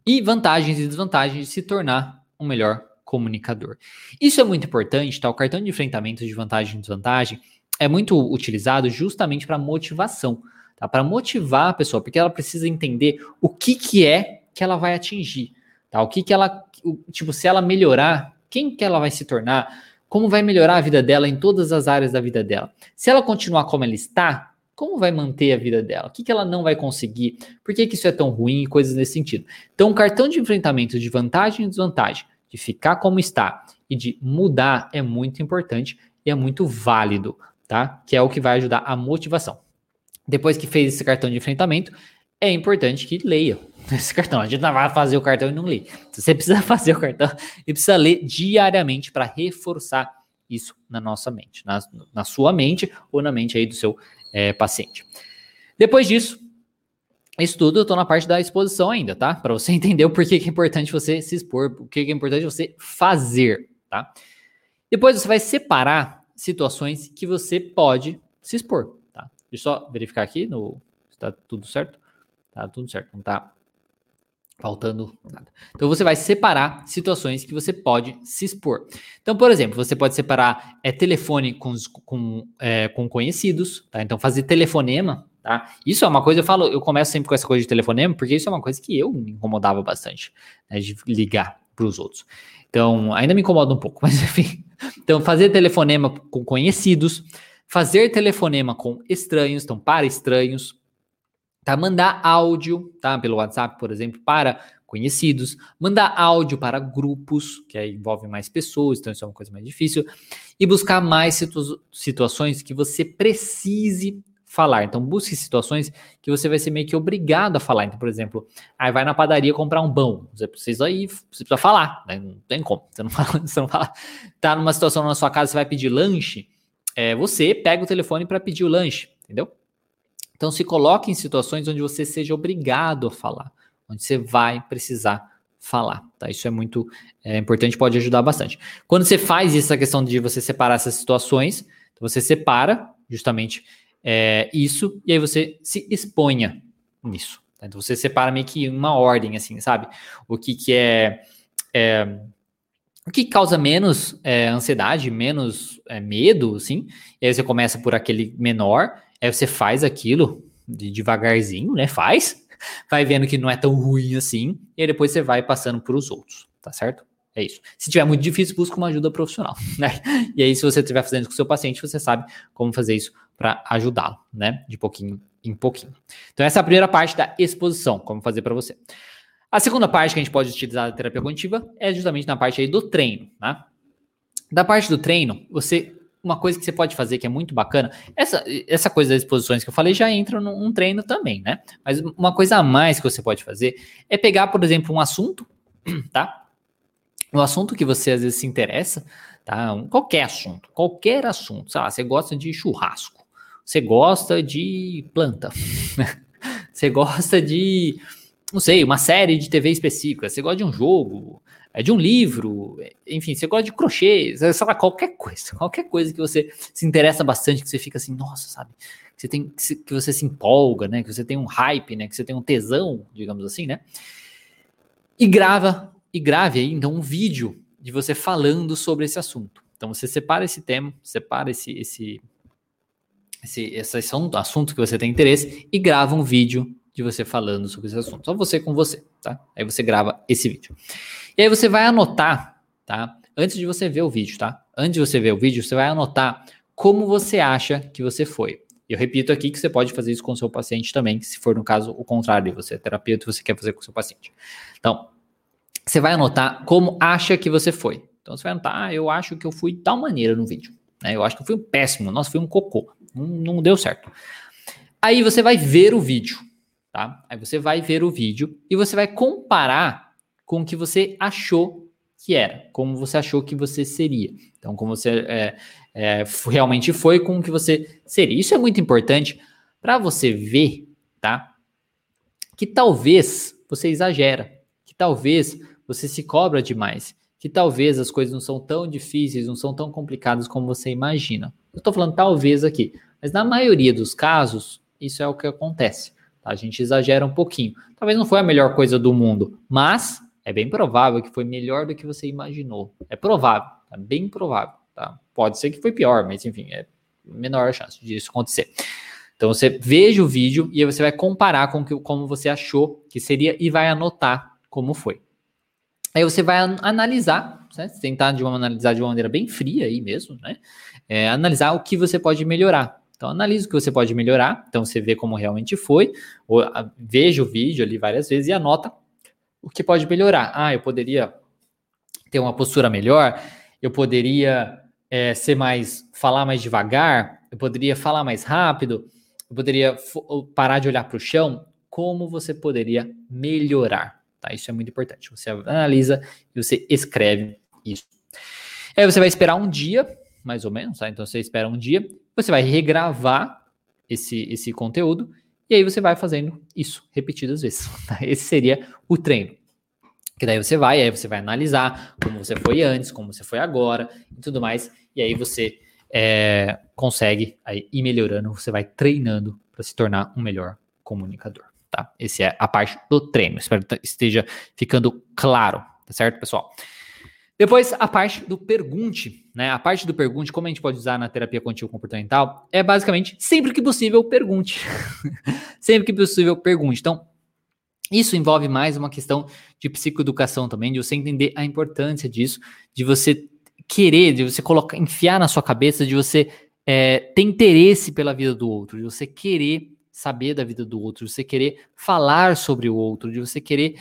S1: e vantagens e desvantagens de se tornar um melhor comunicador. Isso é muito importante, tá? O cartão de enfrentamento de vantagem e desvantagem é muito utilizado justamente para motivação, tá? Para motivar a pessoa, porque ela precisa entender o que que é que ela vai atingir, tá? O que que ela, tipo, se ela melhorar, quem que ela vai se tornar? Como vai melhorar a vida dela em todas as áreas da vida dela? Se ela continuar como ela está, como vai manter a vida dela? O que, que ela não vai conseguir? Por que, que isso é tão ruim? Coisas nesse sentido. Então, o cartão de enfrentamento de vantagem e desvantagem de ficar como está e de mudar é muito importante e é muito válido, tá? Que é o que vai ajudar a motivação. Depois que fez esse cartão de enfrentamento, é importante que leia esse cartão. A gente não vai fazer o cartão e não lê. Você precisa fazer o cartão e precisa ler diariamente para reforçar isso na nossa mente, na, na, sua mente ou na mente aí do seu é, paciente. Depois disso, isso tudo eu tô na parte da exposição ainda, tá? Para você entender o porquê que é importante você se expor, o que é importante você fazer, tá? Depois você vai separar situações que você pode se expor, tá? Deixa eu só verificar aqui no está tudo certo? Tá tudo certo, não tá faltando nada. Então você vai separar situações que você pode se expor. Então, por exemplo, você pode separar é, telefone com, com, é, com conhecidos, tá? Então fazer telefonema Tá? Isso é uma coisa, eu falo, eu começo sempre com essa coisa de telefonema, porque isso é uma coisa que eu me incomodava bastante, né, de ligar para os outros. Então, ainda me incomoda um pouco, mas enfim. Então, fazer telefonema com conhecidos, fazer telefonema com estranhos, então para estranhos, tá? Mandar áudio, tá? Pelo WhatsApp, por exemplo, para conhecidos, mandar áudio para grupos, que aí envolve mais pessoas, então isso é uma coisa mais difícil, e buscar mais situ situações que você precise falar. Então, busque situações que você vai ser meio que obrigado a falar. Então, por exemplo, aí vai na padaria comprar um pão. Você precisa ir, você precisa falar, né? Não tem como. Você não fala, você não fala. Tá numa situação na sua casa, você vai pedir lanche, é, você pega o telefone para pedir o lanche, entendeu? Então, se coloque em situações onde você seja obrigado a falar, onde você vai precisar falar, tá? Isso é muito é, importante, pode ajudar bastante. Quando você faz essa questão de você separar essas situações, então você separa justamente é, isso, e aí você se exponha nisso. Tá? Então você separa meio que uma ordem, assim, sabe? O que, que é, é o que causa menos é, ansiedade, menos é, medo, assim, e aí você começa por aquele menor, aí você faz aquilo de devagarzinho, né? Faz, vai vendo que não é tão ruim assim, e aí depois você vai passando para os outros, tá certo? É isso. Se tiver muito difícil, busca uma ajuda profissional, né? E aí, se você estiver fazendo com o seu paciente, você sabe como fazer isso para ajudá-lo, né? De pouquinho em pouquinho. Então, essa é a primeira parte da exposição, como fazer para você. A segunda parte que a gente pode utilizar da terapia cognitiva é justamente na parte aí do treino, né? Da parte do treino, você uma coisa que você pode fazer que é muito bacana, essa, essa coisa das exposições que eu falei já entra num treino também, né? Mas uma coisa a mais que você pode fazer é pegar, por exemplo, um assunto, tá? um assunto que você às vezes se interessa, tá? Qualquer assunto, qualquer assunto. Sei lá, você gosta de churrasco, você gosta de planta, você gosta de, não sei, uma série de TV específica, você gosta de um jogo, é de um livro, enfim, você gosta de crochê, sei lá, qualquer coisa, qualquer coisa que você se interessa bastante, que você fica assim, nossa, sabe? Que você tem que você se empolga, né? Que você tem um hype, né? Que você tem um tesão, digamos assim, né? E grava, e grave aí então um vídeo de você falando sobre esse assunto. Então você separa esse tema, separa esse esse esse, esse assunto que você tem interesse e grava um vídeo de você falando sobre esse assunto. Só você com você, tá? Aí você grava esse vídeo. E aí você vai anotar, tá? Antes de você ver o vídeo, tá? Antes de você ver o vídeo, você vai anotar como você acha que você foi. Eu repito aqui que você pode fazer isso com o seu paciente também, se for no caso o contrário, você é terapeuta você quer fazer com o seu paciente. Então, você vai anotar como acha que você foi. Então você vai anotar, ah, eu acho que eu fui de tal maneira no vídeo. Né? Eu acho que eu fui um péssimo, nossa, fui um cocô. Não, deu certo. Aí você vai ver o vídeo, tá? Aí você vai ver o vídeo e você vai comparar com o que você achou que era, como você achou que você seria. Então, como você é, é, realmente foi com o que você seria. Isso é muito importante para você ver, tá? Que talvez você exagera, que talvez você se cobra demais, que talvez as coisas não são tão difíceis, não são tão complicadas como você imagina. Eu estou falando talvez aqui, mas na maioria dos casos, isso é o que acontece. Tá? A gente exagera um pouquinho. Talvez não foi a melhor coisa do mundo, mas é bem provável que foi melhor do que você imaginou. É provável, é bem provável. Tá? Pode ser que foi pior, mas enfim, é menor a chance disso acontecer. Então você veja o vídeo e aí você vai comparar com que, como você achou que seria e vai anotar como foi. Aí você vai analisar, né? tentar de uma, analisar de uma maneira bem fria aí mesmo, né? É, analisar o que você pode melhorar. Então, analise o que você pode melhorar. Então, você vê como realmente foi, ou a, veja o vídeo ali várias vezes e anota o que pode melhorar. Ah, eu poderia ter uma postura melhor, eu poderia é, ser mais, falar mais devagar, eu poderia falar mais rápido, eu poderia parar de olhar para o chão. Como você poderia melhorar? Tá? Isso é muito importante. Você analisa e você escreve isso. Aí você vai esperar um dia, mais ou menos, tá? Então você espera um dia, você vai regravar esse, esse conteúdo e aí você vai fazendo isso repetidas vezes. Tá? Esse seria o treino. Que daí você vai, aí você vai analisar como você foi antes, como você foi agora e tudo mais. E aí você é, consegue aí, ir melhorando, você vai treinando para se tornar um melhor comunicador tá? Esse é a parte do treino. Espero que esteja ficando claro, tá certo, pessoal? Depois, a parte do pergunte, né? A parte do pergunte, como a gente pode usar na terapia contínua comportamental, é basicamente sempre que possível pergunte. sempre que possível pergunte. Então, isso envolve mais uma questão de psicoeducação também, de você entender a importância disso, de você querer, de você colocar, enfiar na sua cabeça, de você é, ter interesse pela vida do outro, de você querer saber da vida do outro, de você querer falar sobre o outro, de você querer,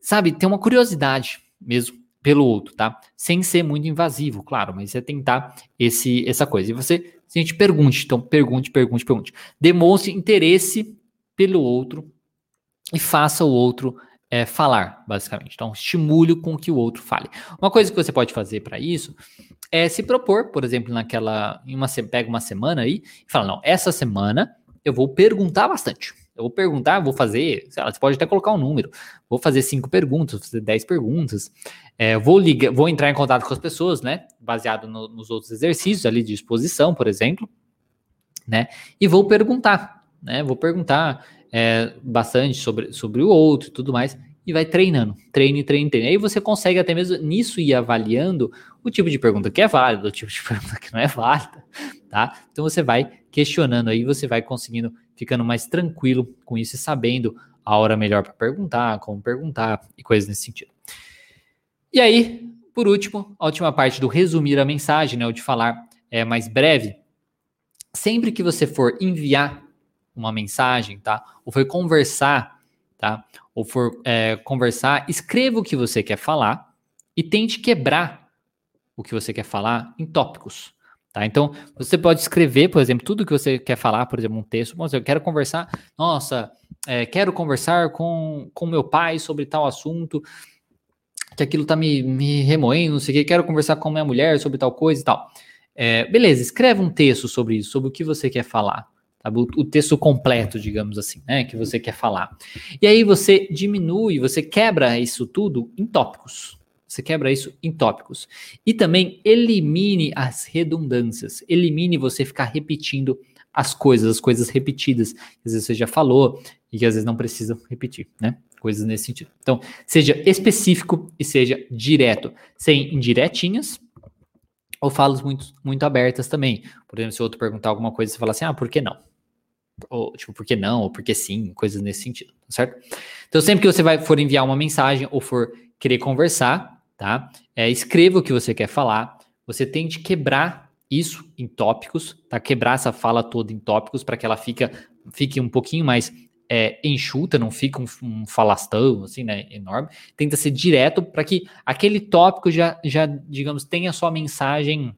S1: sabe, ter uma curiosidade mesmo pelo outro, tá? Sem ser muito invasivo, claro, mas é tentar esse essa coisa. E você, a gente pergunte, então pergunte, pergunte, pergunte. Demonstre interesse pelo outro e faça o outro é, falar, basicamente. Então, estimule com que o outro fale. Uma coisa que você pode fazer para isso é se propor, por exemplo, naquela, em uma, pega uma semana aí e fala, não, essa semana eu vou perguntar bastante. Eu vou perguntar, vou fazer, sei lá, você pode até colocar um número. Vou fazer cinco perguntas, vou fazer dez perguntas. É, vou ligar, vou entrar em contato com as pessoas, né? Baseado no, nos outros exercícios ali de exposição, por exemplo, né? E vou perguntar, né? Vou perguntar é, bastante sobre, sobre o outro e tudo mais. E vai treinando, treine, treine, treine. Aí você consegue até mesmo nisso ir avaliando o tipo de pergunta que é válida, o tipo de pergunta que não é válida, tá? Então você vai questionando aí, você vai conseguindo, ficando mais tranquilo com isso e sabendo a hora melhor para perguntar, como perguntar e coisas nesse sentido. E aí, por último, a última parte do resumir a mensagem, né, o de falar é mais breve. Sempre que você for enviar uma mensagem, tá? Ou for conversar, tá? Ou for é, conversar, escreva o que você quer falar e tente quebrar o que você quer falar em tópicos. Tá? Então, você pode escrever, por exemplo, tudo que você quer falar, por exemplo, um texto. Bom, eu quero conversar, nossa, é, quero conversar com, com meu pai sobre tal assunto, que aquilo tá me, me remoendo, não sei o que, quero conversar com minha mulher sobre tal coisa e tal. É, beleza, escreve um texto sobre isso, sobre o que você quer falar. Tá? O, o texto completo, digamos assim, né, que você quer falar. E aí você diminui, você quebra isso tudo em tópicos Você quebra isso em tópicos. E também elimine as redundâncias. Elimine você ficar repetindo as coisas, as coisas repetidas. Às vezes você já falou e que às vezes não precisa repetir, né? Coisas nesse sentido. Então, seja específico e seja direto, sem indiretinhas ou falas muito, muito abertas também. Por exemplo, se o outro perguntar alguma coisa, você fala assim, ah, por que não? Ou, tipo, por que não? Ou por que sim? Coisas nesse sentido, tá certo? Então, sempre que você vai for enviar uma mensagem ou for querer conversar, tá? É, escreva o que você quer falar. Você tente quebrar isso em tópicos, tá? Quebrar essa fala toda em tópicos para que ela fica, fique um pouquinho mais é, enxuta, não fica um, um falastão, assim, né, enorme. Tenta ser direto para que aquele tópico já, já, digamos, tenha sua mensagem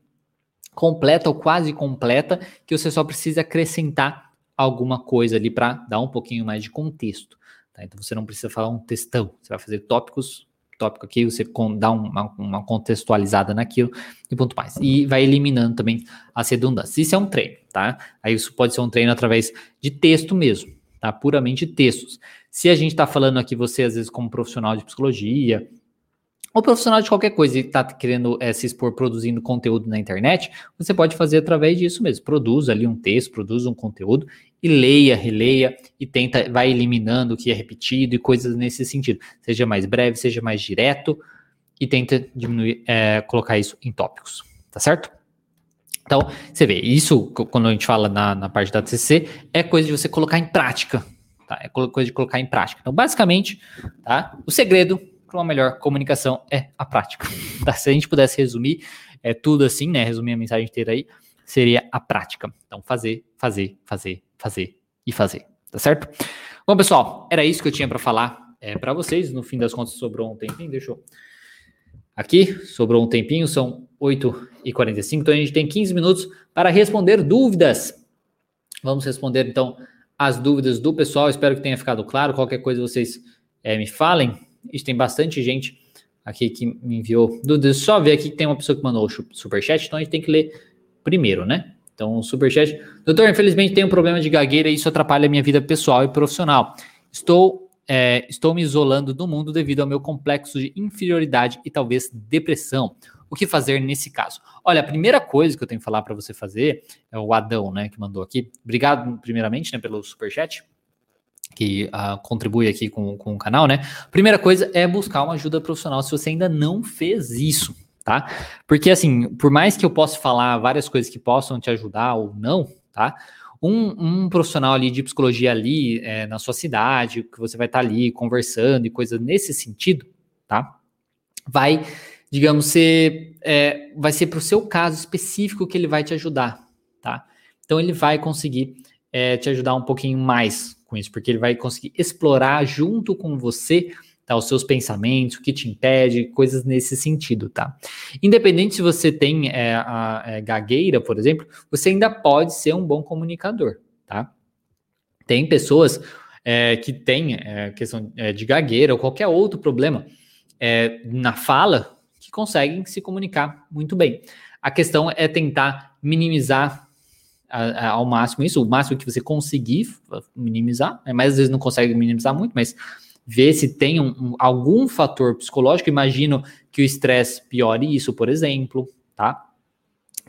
S1: completa ou quase completa, que você só precisa acrescentar alguma coisa ali para dar um pouquinho mais de contexto. Tá? Então você não precisa falar um textão, você vai fazer tópicos, tópico aqui, você dá uma, uma contextualizada naquilo e ponto mais. E vai eliminando também as redundâncias. Isso é um treino, tá? Aí isso pode ser um treino através de texto mesmo tá? Puramente textos. Se a gente está falando aqui, você às vezes como profissional de psicologia, ou profissional de qualquer coisa e está querendo é, se expor produzindo conteúdo na internet, você pode fazer através disso mesmo. Produza ali um texto, produza um conteúdo e leia, releia e tenta, vai eliminando o que é repetido e coisas nesse sentido. Seja mais breve, seja mais direto e tenta diminuir, é, colocar isso em tópicos, tá certo? Então, você vê, isso, quando a gente fala na, na parte da TCC, é coisa de você colocar em prática, tá? É coisa de colocar em prática. Então, basicamente, tá? O segredo para uma melhor comunicação é a prática, tá? Se a gente pudesse resumir é, tudo assim, né? Resumir a mensagem inteira aí, seria a prática. Então, fazer, fazer, fazer, fazer e fazer, tá certo? Bom, pessoal, era isso que eu tinha para falar é, para vocês. No fim das contas, sobrou um tempinho, deixa eu aqui, sobrou um tempinho, são 8h45, então a gente tem 15 minutos para responder dúvidas. Vamos responder então as dúvidas do pessoal, espero que tenha ficado claro. Qualquer coisa vocês é, me falem. Isso tem bastante gente aqui que me enviou dúvidas. Só ver aqui que tem uma pessoa que mandou o superchat, então a gente tem que ler primeiro, né? Então, superchat. Doutor, infelizmente tenho um problema de gagueira e isso atrapalha a minha vida pessoal e profissional. Estou é, estou me isolando do mundo devido ao meu complexo de inferioridade e talvez depressão. O que fazer nesse caso? Olha, a primeira coisa que eu tenho que falar para você fazer é o Adão, né, que mandou aqui. Obrigado, primeiramente, né, pelo superchat que uh, contribui aqui com, com o canal, né? Primeira coisa é buscar uma ajuda profissional se você ainda não fez isso, tá? Porque assim, por mais que eu possa falar várias coisas que possam te ajudar ou não, tá? um, um profissional ali de psicologia ali é, na sua cidade, que você vai estar tá ali conversando e coisas nesse sentido, tá? Vai, digamos, ser, é, vai ser para o seu caso específico que ele vai te ajudar, tá? Então ele vai conseguir é, te ajudar um pouquinho mais com isso, porque ele vai conseguir explorar junto com você tá? Os seus pensamentos, o que te impede, coisas nesse sentido, tá? Independente se você tem é, a, é, gagueira, por exemplo, você ainda pode ser um bom comunicador, tá? Tem pessoas é, que têm é, questão é, de gagueira ou qualquer outro problema é, na fala que conseguem se comunicar muito bem. A questão é tentar minimizar ao máximo isso, o máximo que você conseguir minimizar, né? mas às vezes não consegue minimizar muito, mas ver se tem um, um, algum fator psicológico. Imagino que o estresse piore isso, por exemplo, tá?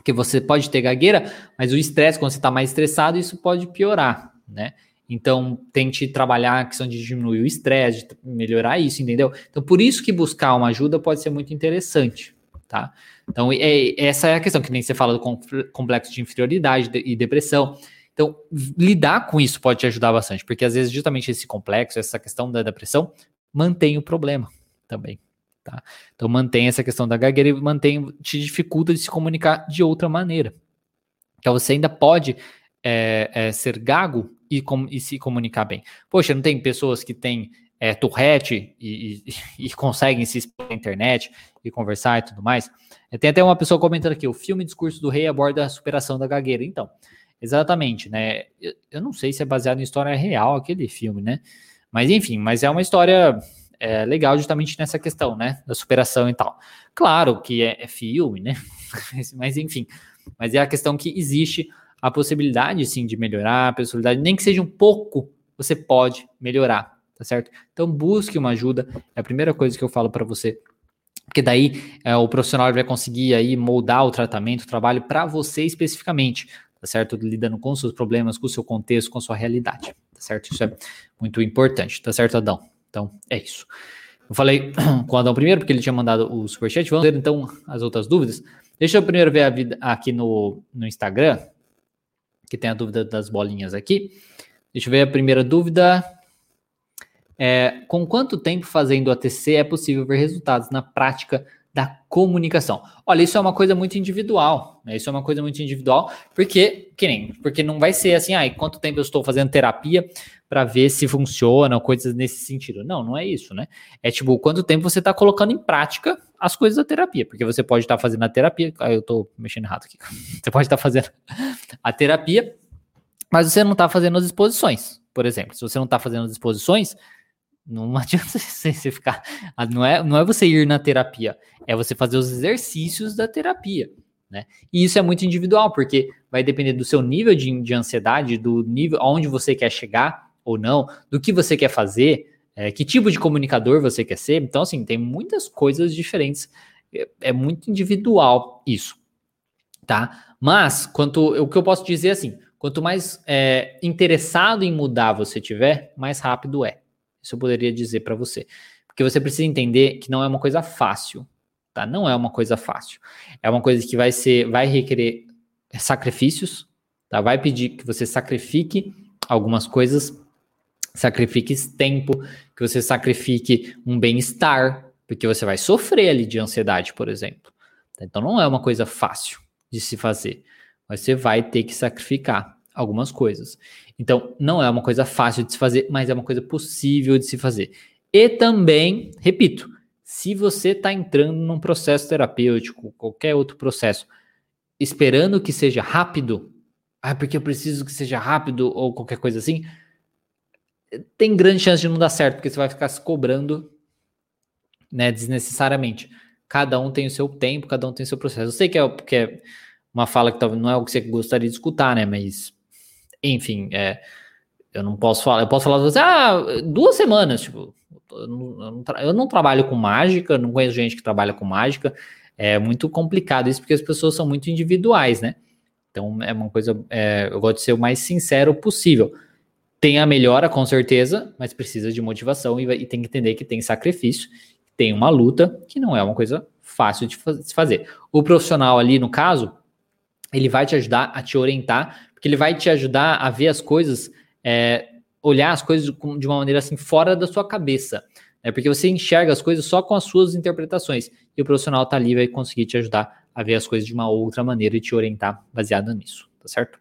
S1: Que você pode ter gagueira, mas o estresse, quando você está mais estressado, isso pode piorar, né? Então, tente trabalhar a questão de diminuir o estresse, de melhorar isso, entendeu? Então, por isso que buscar uma ajuda pode ser muito interessante, tá? Então, é, essa é a questão, que nem você fala do complexo de inferioridade e depressão. Então, lidar com isso pode te ajudar bastante, porque às vezes justamente esse complexo, essa questão da depressão, mantém o problema também. Tá? Então, mantém essa questão da gagueira e mantém, te dificulta de se comunicar de outra maneira. Então, você ainda pode é, é, ser gago e, com, e, se comunicar bem. Poxa, não tem pessoas que têm é, e, e, e, conseguem se expor na internet e conversar e tudo mais. É, tem até uma pessoa comentando aqui: o filme Discurso do Rei aborda a superação da gagueira. Então, Exatamente, né? Eu, não sei se é baseado em história real aquele filme, né? Mas enfim, mas é uma história é, legal justamente nessa questão, né? Da superação e tal. Claro que é, é filme, né? mas enfim, mas é a questão que existe a possibilidade, sim, de melhorar, a possibilidade, nem que seja um pouco, você pode melhorar, tá certo? Então busque uma ajuda, é a primeira coisa que eu falo para você Porque daí é, o profissional vai conseguir aí moldar o tratamento, o trabalho para você especificamente, tá certo? Lidando com seus problemas, com o seu contexto, com a sua realidade, tá certo? Isso é muito importante, tá certo, Adão? Então, é isso. Eu falei com o Adão primeiro, porque ele tinha mandado o superchat. Vamos ver então as outras dúvidas. Deixa eu primeiro ver a vida aqui no, no Instagram, que tem a dúvida das bolinhas aqui. Deixa eu ver a primeira dúvida. É, com quanto tempo fazendo ATC é possível ver resultados na prática da comunicação? Olha, isso é uma coisa muito individual, né? Isso é uma coisa muito individual, porque, que nem, porque não vai ser assim, ah, quanto tempo eu estou fazendo terapia para ver se funciona, coisas nesse sentido. Não, não é isso, né? É tipo, quanto tempo você está colocando em prática as coisas da terapia, porque você pode estar tá fazendo a terapia, ah, eu estou mexendo errado aqui, você pode estar tá fazendo a terapia, mas você não está fazendo as exposições, por exemplo. Se você não está fazendo as exposições, não adianta você ficar. Ah, não é, não é você ir na terapia, é você fazer os exercícios da terapia. Né? E isso é muito individual, porque vai depender do seu nível de, de ansiedade, do nível aonde você quer chegar ou não, do que você quer fazer, é, que tipo de comunicador você quer ser. Então, assim, tem muitas coisas diferentes. É, é muito individual isso, tá? Mas, quanto o que eu posso dizer é assim, quanto mais é, interessado em mudar você tiver, mais rápido é. Isso eu poderia dizer para você. Porque você precisa entender que não é uma coisa fácil, tá? Não é uma coisa fácil. É uma coisa que vai ser, vai requerer sacrifícios, tá? Vai pedir que você sacrifique algumas coisas, sacrifique tempo, que você sacrifique um bem-estar, porque você vai sofrer ali de ansiedade, por exemplo. Então não é uma coisa fácil de se fazer. Você vai ter que sacrificar algumas coisas. Então, não é uma coisa fácil de se fazer, mas é uma coisa possível de se fazer. E também, repito, se você está entrando num processo terapêutico, qualquer outro processo, esperando que seja rápido, ah, porque eu preciso que seja rápido ou qualquer coisa assim, tem grande chance de não dar certo, porque você vai ficar se cobrando né, desnecessariamente. Cada um tem o seu tempo, cada um tem o seu processo. Eu sei que é, que é uma fala que talvez não é o que você gostaria de escutar, né? Mas enfim, é, eu não posso falar, eu posso falar você, ah, duas semanas, tipo, eu não, eu não, trabalho com mágica, não conheço gente que trabalha com mágica, é muito complicado isso, porque as pessoas são muito individuais, né? Então é uma coisa, é, eu gosto de ser o mais sincero possível. Tem a melhora, com certeza, mas precisa de motivação e, e tem que entender que tem sacrifício, tem uma luta, que não é uma coisa fácil de, de fazer. O profissional ali, no caso, ele vai te ajudar a te orientar que ele vai te ajudar a ver as coisas, é, olhar as coisas de uma maneira assim fora da sua cabeça. É porque você enxerga as coisas só com as suas interpretações. E o profissional está ali vai conseguir te ajudar a ver as coisas de uma outra maneira e te orientar baseado nisso, tá certo?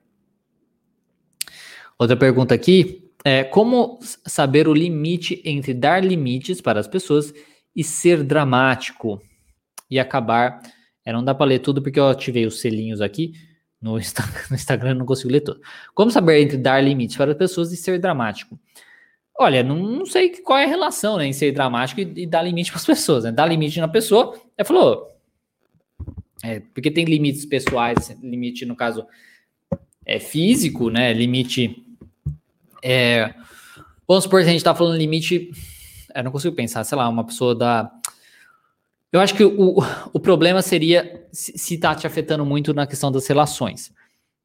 S1: Outra pergunta aqui é como saber o limite entre dar limites para as pessoas e ser dramático e acabar. É, não dá para ler tudo porque eu ativei os selinhos aqui, no, no Instagram não consigo ler todo. Como saber entre dar limites para as pessoas e ser dramático? Olha, não, não sei qual é a relação né, em ser dramático e, e dar limite para as pessoas. Né? Dar limite na pessoa, é falou. É, porque tem limites pessoais, limite, no caso, é físico, né? Limite. É, vamos supor que a gente está falando limite. Eu não consigo pensar, sei lá, uma pessoa da eu acho que o, o problema seria se está te afetando muito na questão das relações,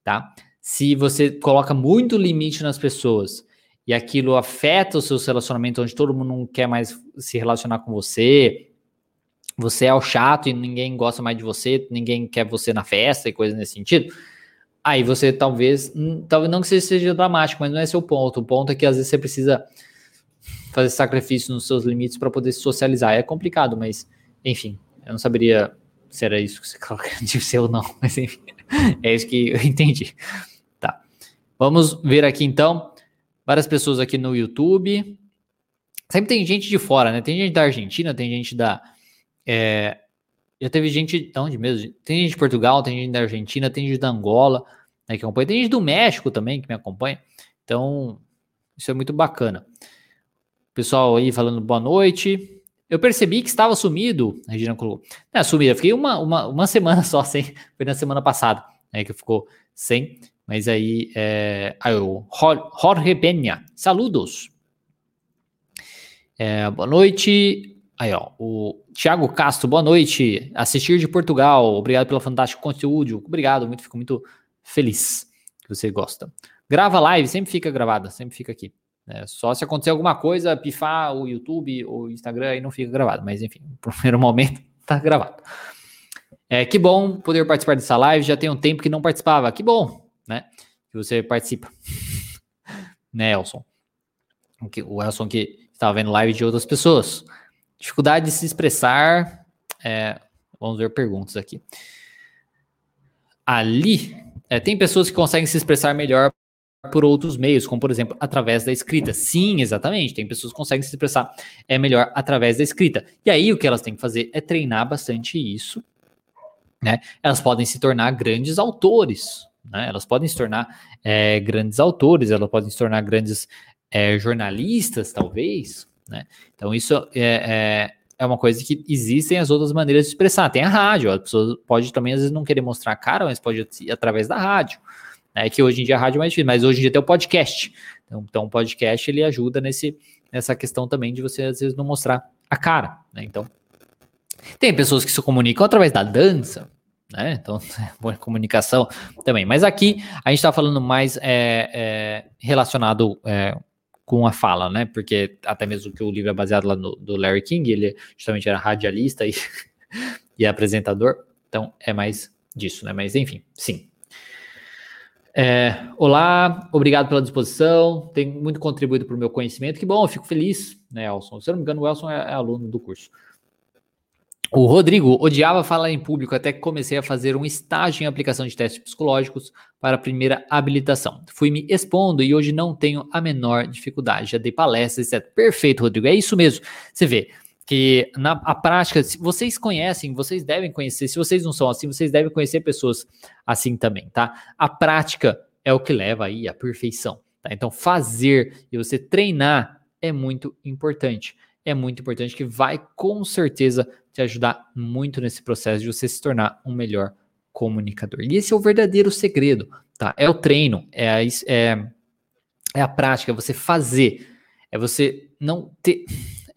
S1: tá? Se você coloca muito limite nas pessoas e aquilo afeta os seus relacionamentos, onde todo mundo não quer mais se relacionar com você, você é o chato e ninguém gosta mais de você, ninguém quer você na festa e coisas nesse sentido, aí você talvez, hum, talvez não que seja dramático, mas não é seu ponto. O ponto é que às vezes você precisa fazer sacrifício nos seus limites para poder se socializar. É complicado, mas enfim, eu não saberia se era isso que você ser ou não, mas enfim, é isso que eu entendi. Tá. Vamos ver aqui então. Várias pessoas aqui no YouTube. Sempre tem gente de fora, né? Tem gente da Argentina, tem gente da. É, já teve gente. De onde mesmo? Tem gente de Portugal, tem gente da Argentina, tem gente da Angola, né, que acompanha. Tem gente do México também que me acompanha. Então, isso é muito bacana. Pessoal aí falando boa noite. Eu percebi que estava sumido, a Regina colocou. Não, sumido, eu fiquei uma, uma, uma semana só sem, foi na semana passada, né, que ficou sem, mas aí, é, aí o Jorge Penha, saludos. É, boa noite. Aí, ó, o Thiago Castro, boa noite. Assistir de Portugal, obrigado pelo fantástico conteúdo. Obrigado, muito, fico muito feliz que você gosta. Grava live, sempre fica gravada, sempre fica aqui. É, só se acontecer alguma coisa, pifar o YouTube ou o Instagram, aí não fica gravado. Mas enfim, no primeiro momento tá gravado. É, que bom poder participar dessa live. Já tem um tempo que não participava. Que bom, né? Que você participa. né, Elson? O Elson que estava vendo live de outras pessoas. Dificuldade de se expressar. É, vamos ver perguntas aqui. Ali, é, tem pessoas que conseguem se expressar melhor por outros meios, como por exemplo, através da escrita. Sim, exatamente. Tem pessoas que conseguem se expressar é melhor através da escrita. E aí o que elas têm que fazer é treinar bastante isso, né? Elas podem se tornar grandes autores, né? Elas podem se tornar é, grandes autores, elas podem se tornar grandes é, jornalistas, talvez, né? Então isso é, é, é uma coisa que existem as outras maneiras de expressar. Tem a rádio, a pessoa pode também às vezes não querer mostrar a cara, mas pode ir através da rádio. É que hoje em dia a rádio é mais difícil, mas hoje em dia tem o podcast. Então, então o podcast ele ajuda nesse, nessa questão também de você às vezes não mostrar a cara, né? Então, tem pessoas que se comunicam através da dança, né? Então, boa comunicação também. Mas aqui a gente está falando mais é, é, relacionado é, com a fala, né? Porque até mesmo que o livro é baseado lá no do Larry King, ele justamente era radialista e, e apresentador, então é mais disso, né? Mas enfim, sim, é, olá, obrigado pela disposição. Tem muito contribuído para o meu conhecimento. Que bom, fico feliz, né, Elson? Se eu não me engano, o Elson é, é aluno do curso. O Rodrigo odiava falar em público até que comecei a fazer um estágio em aplicação de testes psicológicos para a primeira habilitação. Fui me expondo e hoje não tenho a menor dificuldade. Já dei palestras, etc. Perfeito, Rodrigo. É isso mesmo. Você vê, que na a prática, se vocês conhecem, vocês devem conhecer, se vocês não são assim, vocês devem conhecer pessoas assim também, tá? A prática é o que leva aí à perfeição, tá? Então, fazer e você treinar é muito importante. É muito importante que vai com certeza te ajudar muito nesse processo de você se tornar um melhor comunicador. E esse é o verdadeiro segredo, tá? É o treino, é a, é, é a prática, é você fazer, é você não ter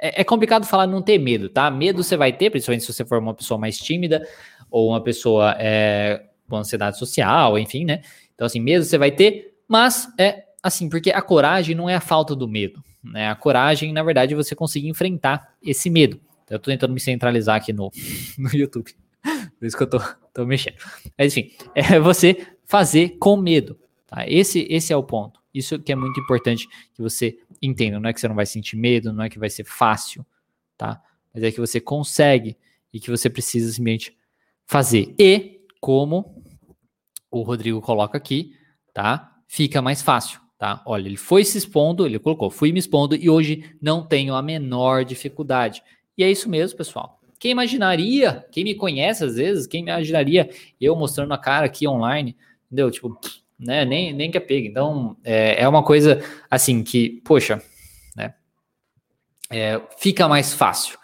S1: é, é, complicado falar não ter medo, tá? Medo você vai ter, principalmente se você for uma pessoa mais tímida ou uma pessoa é, com ansiedade social, enfim, né? Então, assim, medo você vai ter, mas é assim, porque a coragem não é a falta do medo, né? A coragem, na verdade, é você conseguir enfrentar esse medo. Eu tô tentando me centralizar aqui no, no YouTube. Por isso que eu tô, tô mexendo. Mas, enfim, é você fazer com medo. Tá? Esse, esse é o ponto. Isso que é muito importante que você entenda. Não é que você não vai sentir medo, não é que vai ser fácil, tá? Mas é que você consegue e que você precisa simplesmente fazer. E, como o Rodrigo coloca aqui, tá? Fica mais fácil, tá? Olha, ele foi se expondo, ele colocou, fui me expondo e hoje não tenho a menor dificuldade. E é isso mesmo, pessoal. Quem imaginaria, quem me conhece às vezes, quem imaginaria eu mostrando a cara aqui online, entendeu? Tipo, né? Nem, nem que é pega. Então, é, é uma coisa assim que, poxa, né? É, fica mais fácil.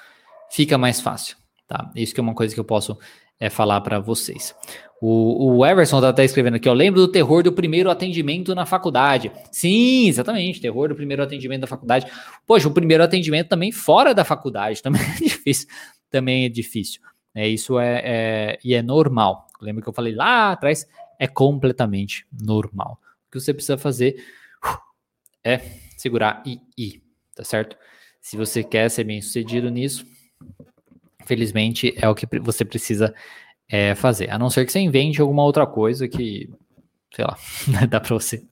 S1: Fica mais fácil, tá? Isso que é uma coisa que eu posso é, falar para vocês. O, o Everson tá até escrevendo aqui, ó. Lembro do terror do primeiro atendimento na faculdade. Sim, exatamente, terror do primeiro atendimento da faculdade. Poxa, o primeiro atendimento também fora da faculdade também é difícil. Também é difícil. É, isso é, é, e é normal. Lembra que eu falei lá atrás é completamente normal. O que você precisa fazer é segurar e ir, tá certo? Se você quer ser bem sucedido nisso, felizmente é o que você precisa é, fazer. A não ser que você invente alguma outra coisa que, sei lá, dá para você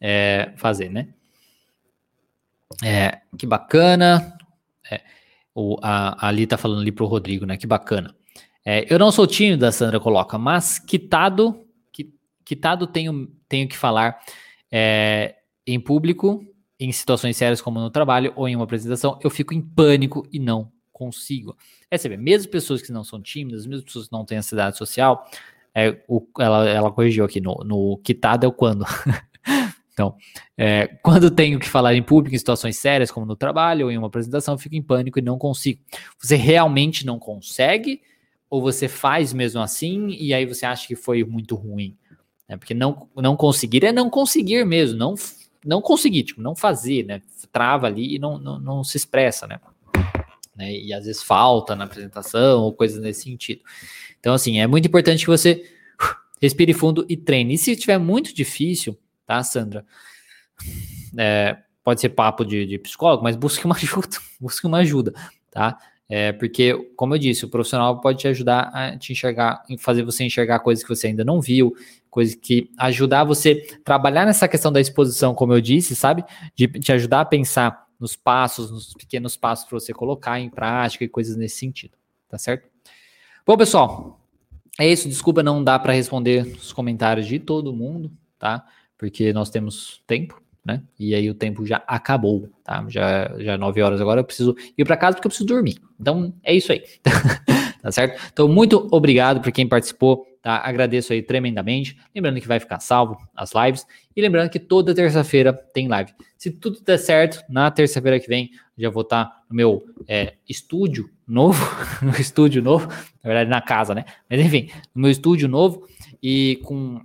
S1: é, fazer, né? É, que bacana. É, o, a, Ali tá falando ali pro Rodrigo, né? Que bacana. É, eu não sou tímido, a Sandra coloca, mas quitado quitado tenho, tenho que falar é, em público, em situações sérias como no trabalho ou em uma apresentação, eu fico em pânico e não consigo. É saber, mesmo pessoas que não são tímidas, mesmo pessoas que não têm ansiedade social, é, o, ela, ela corrigiu aqui no, no quitado é o quando. então, é, quando tenho que falar em público em situações sérias, como no trabalho ou em uma apresentação, fico em pânico e não consigo. Você realmente não consegue? Ou você faz mesmo assim e aí você acha que foi muito ruim? Né? Porque não, não conseguir é não conseguir mesmo, não, não conseguir, tipo, não fazer, né? Trava ali e não, não, não se expressa, né? né? E às vezes falta na apresentação ou coisas nesse sentido. Então, assim, é muito importante que você respire fundo e treine. E se estiver muito difícil, tá, Sandra? É, pode ser papo de, de, psicólogo, mas busque uma ajuda, busque uma ajuda, tá? É, porque, como eu disse, o profissional pode te ajudar a te enxergar, fazer você enxergar coisas que você ainda não viu, coisas que ajudar você trabalhar nessa questão da exposição, como eu disse, sabe? De te ajudar a pensar nos passos, nos pequenos passos para você colocar em prática e coisas nesse sentido, tá certo? Bom, pessoal, é isso. Desculpa não dar para responder os comentários de todo mundo, tá? Porque nós temos tempo né? E aí o tempo já acabou, tá? Já já é 9 horas agora, eu preciso ir para casa porque eu preciso dormir. Então é isso aí. tá certo? Então muito obrigado por quem participou, tá? Agradeço aí tremendamente. Lembrando que vai ficar salvo as lives e lembrando que toda terça-feira tem live. Se tudo der certo, na terça-feira que vem já vou estar tá no meu é, estúdio novo, no estúdio novo, na verdade na casa, né? Mas enfim, no meu estúdio novo e com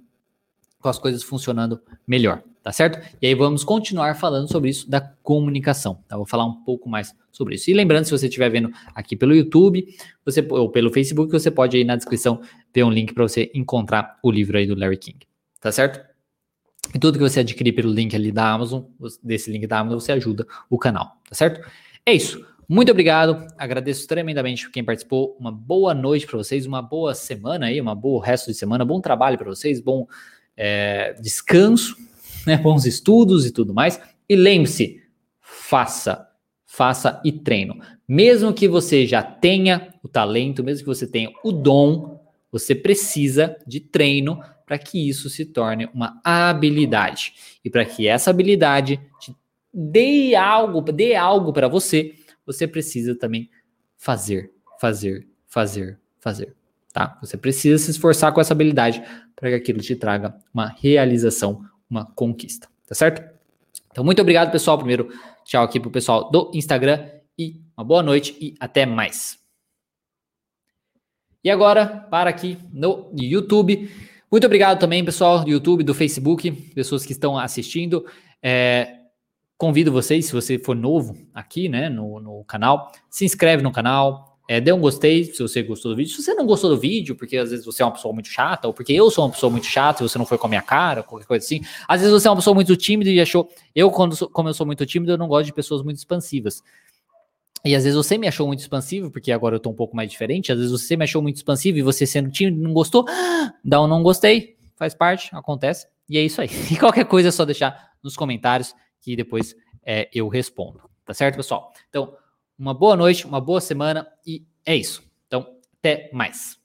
S1: com as coisas funcionando melhor tá certo? E aí vamos continuar falando sobre isso da comunicação, tá? Vou falar um pouco mais sobre isso. E lembrando, se você estiver vendo aqui pelo YouTube, você ou pelo Facebook, você pode aí na descrição ver um link para você encontrar o livro aí do Larry King, tá certo? E tudo que você adquirir pelo link ali da Amazon, desse link da Amazon, você ajuda o canal, tá certo? É isso. Muito obrigado, agradeço tremendamente quem participou. Uma boa noite para vocês, uma boa semana aí, uma boa resto de semana, bom trabalho para vocês, bom é, descanso né, bons estudos e tudo mais. E lembre-se, faça, faça e treino. Mesmo que você já tenha o talento, mesmo que você tenha o dom, você precisa de treino para que isso se torne uma habilidade. E para que essa habilidade te dê algo, dê algo para você, você precisa também fazer, fazer, fazer, fazer, tá? Você precisa se esforçar com essa habilidade para que aquilo te traga uma realização, uma conquista, tá certo? Então, muito obrigado, pessoal. Primeiro, tchau aqui pro pessoal do Instagram e uma boa noite e até mais. E agora, para aqui no YouTube. Muito obrigado também, pessoal do YouTube, do Facebook, pessoas que estão assistindo. É, convido vocês, se você for novo aqui, né, no, no canal, se inscreve no canal, é, dê um gostei se você gostou do vídeo. Se você não gostou do vídeo, porque às vezes você é uma pessoa muito chata, ou porque eu sou uma pessoa muito chata e você não foi com a minha cara, qualquer coisa assim. Às vezes você é uma pessoa muito tímida e achou. Eu, quando sou, como eu sou muito tímido, eu não gosto de pessoas muito expansivas. E às vezes você me achou muito expansivo, porque agora eu tô um pouco mais diferente. Às vezes você me achou muito expansivo e você sendo tímido não gostou. Dá um não gostei. Faz parte, acontece. E é isso aí. E qualquer coisa é só deixar nos comentários que depois é, eu respondo. Tá certo, pessoal? Então, uma boa noite, uma boa semana e é isso. Então, até mais.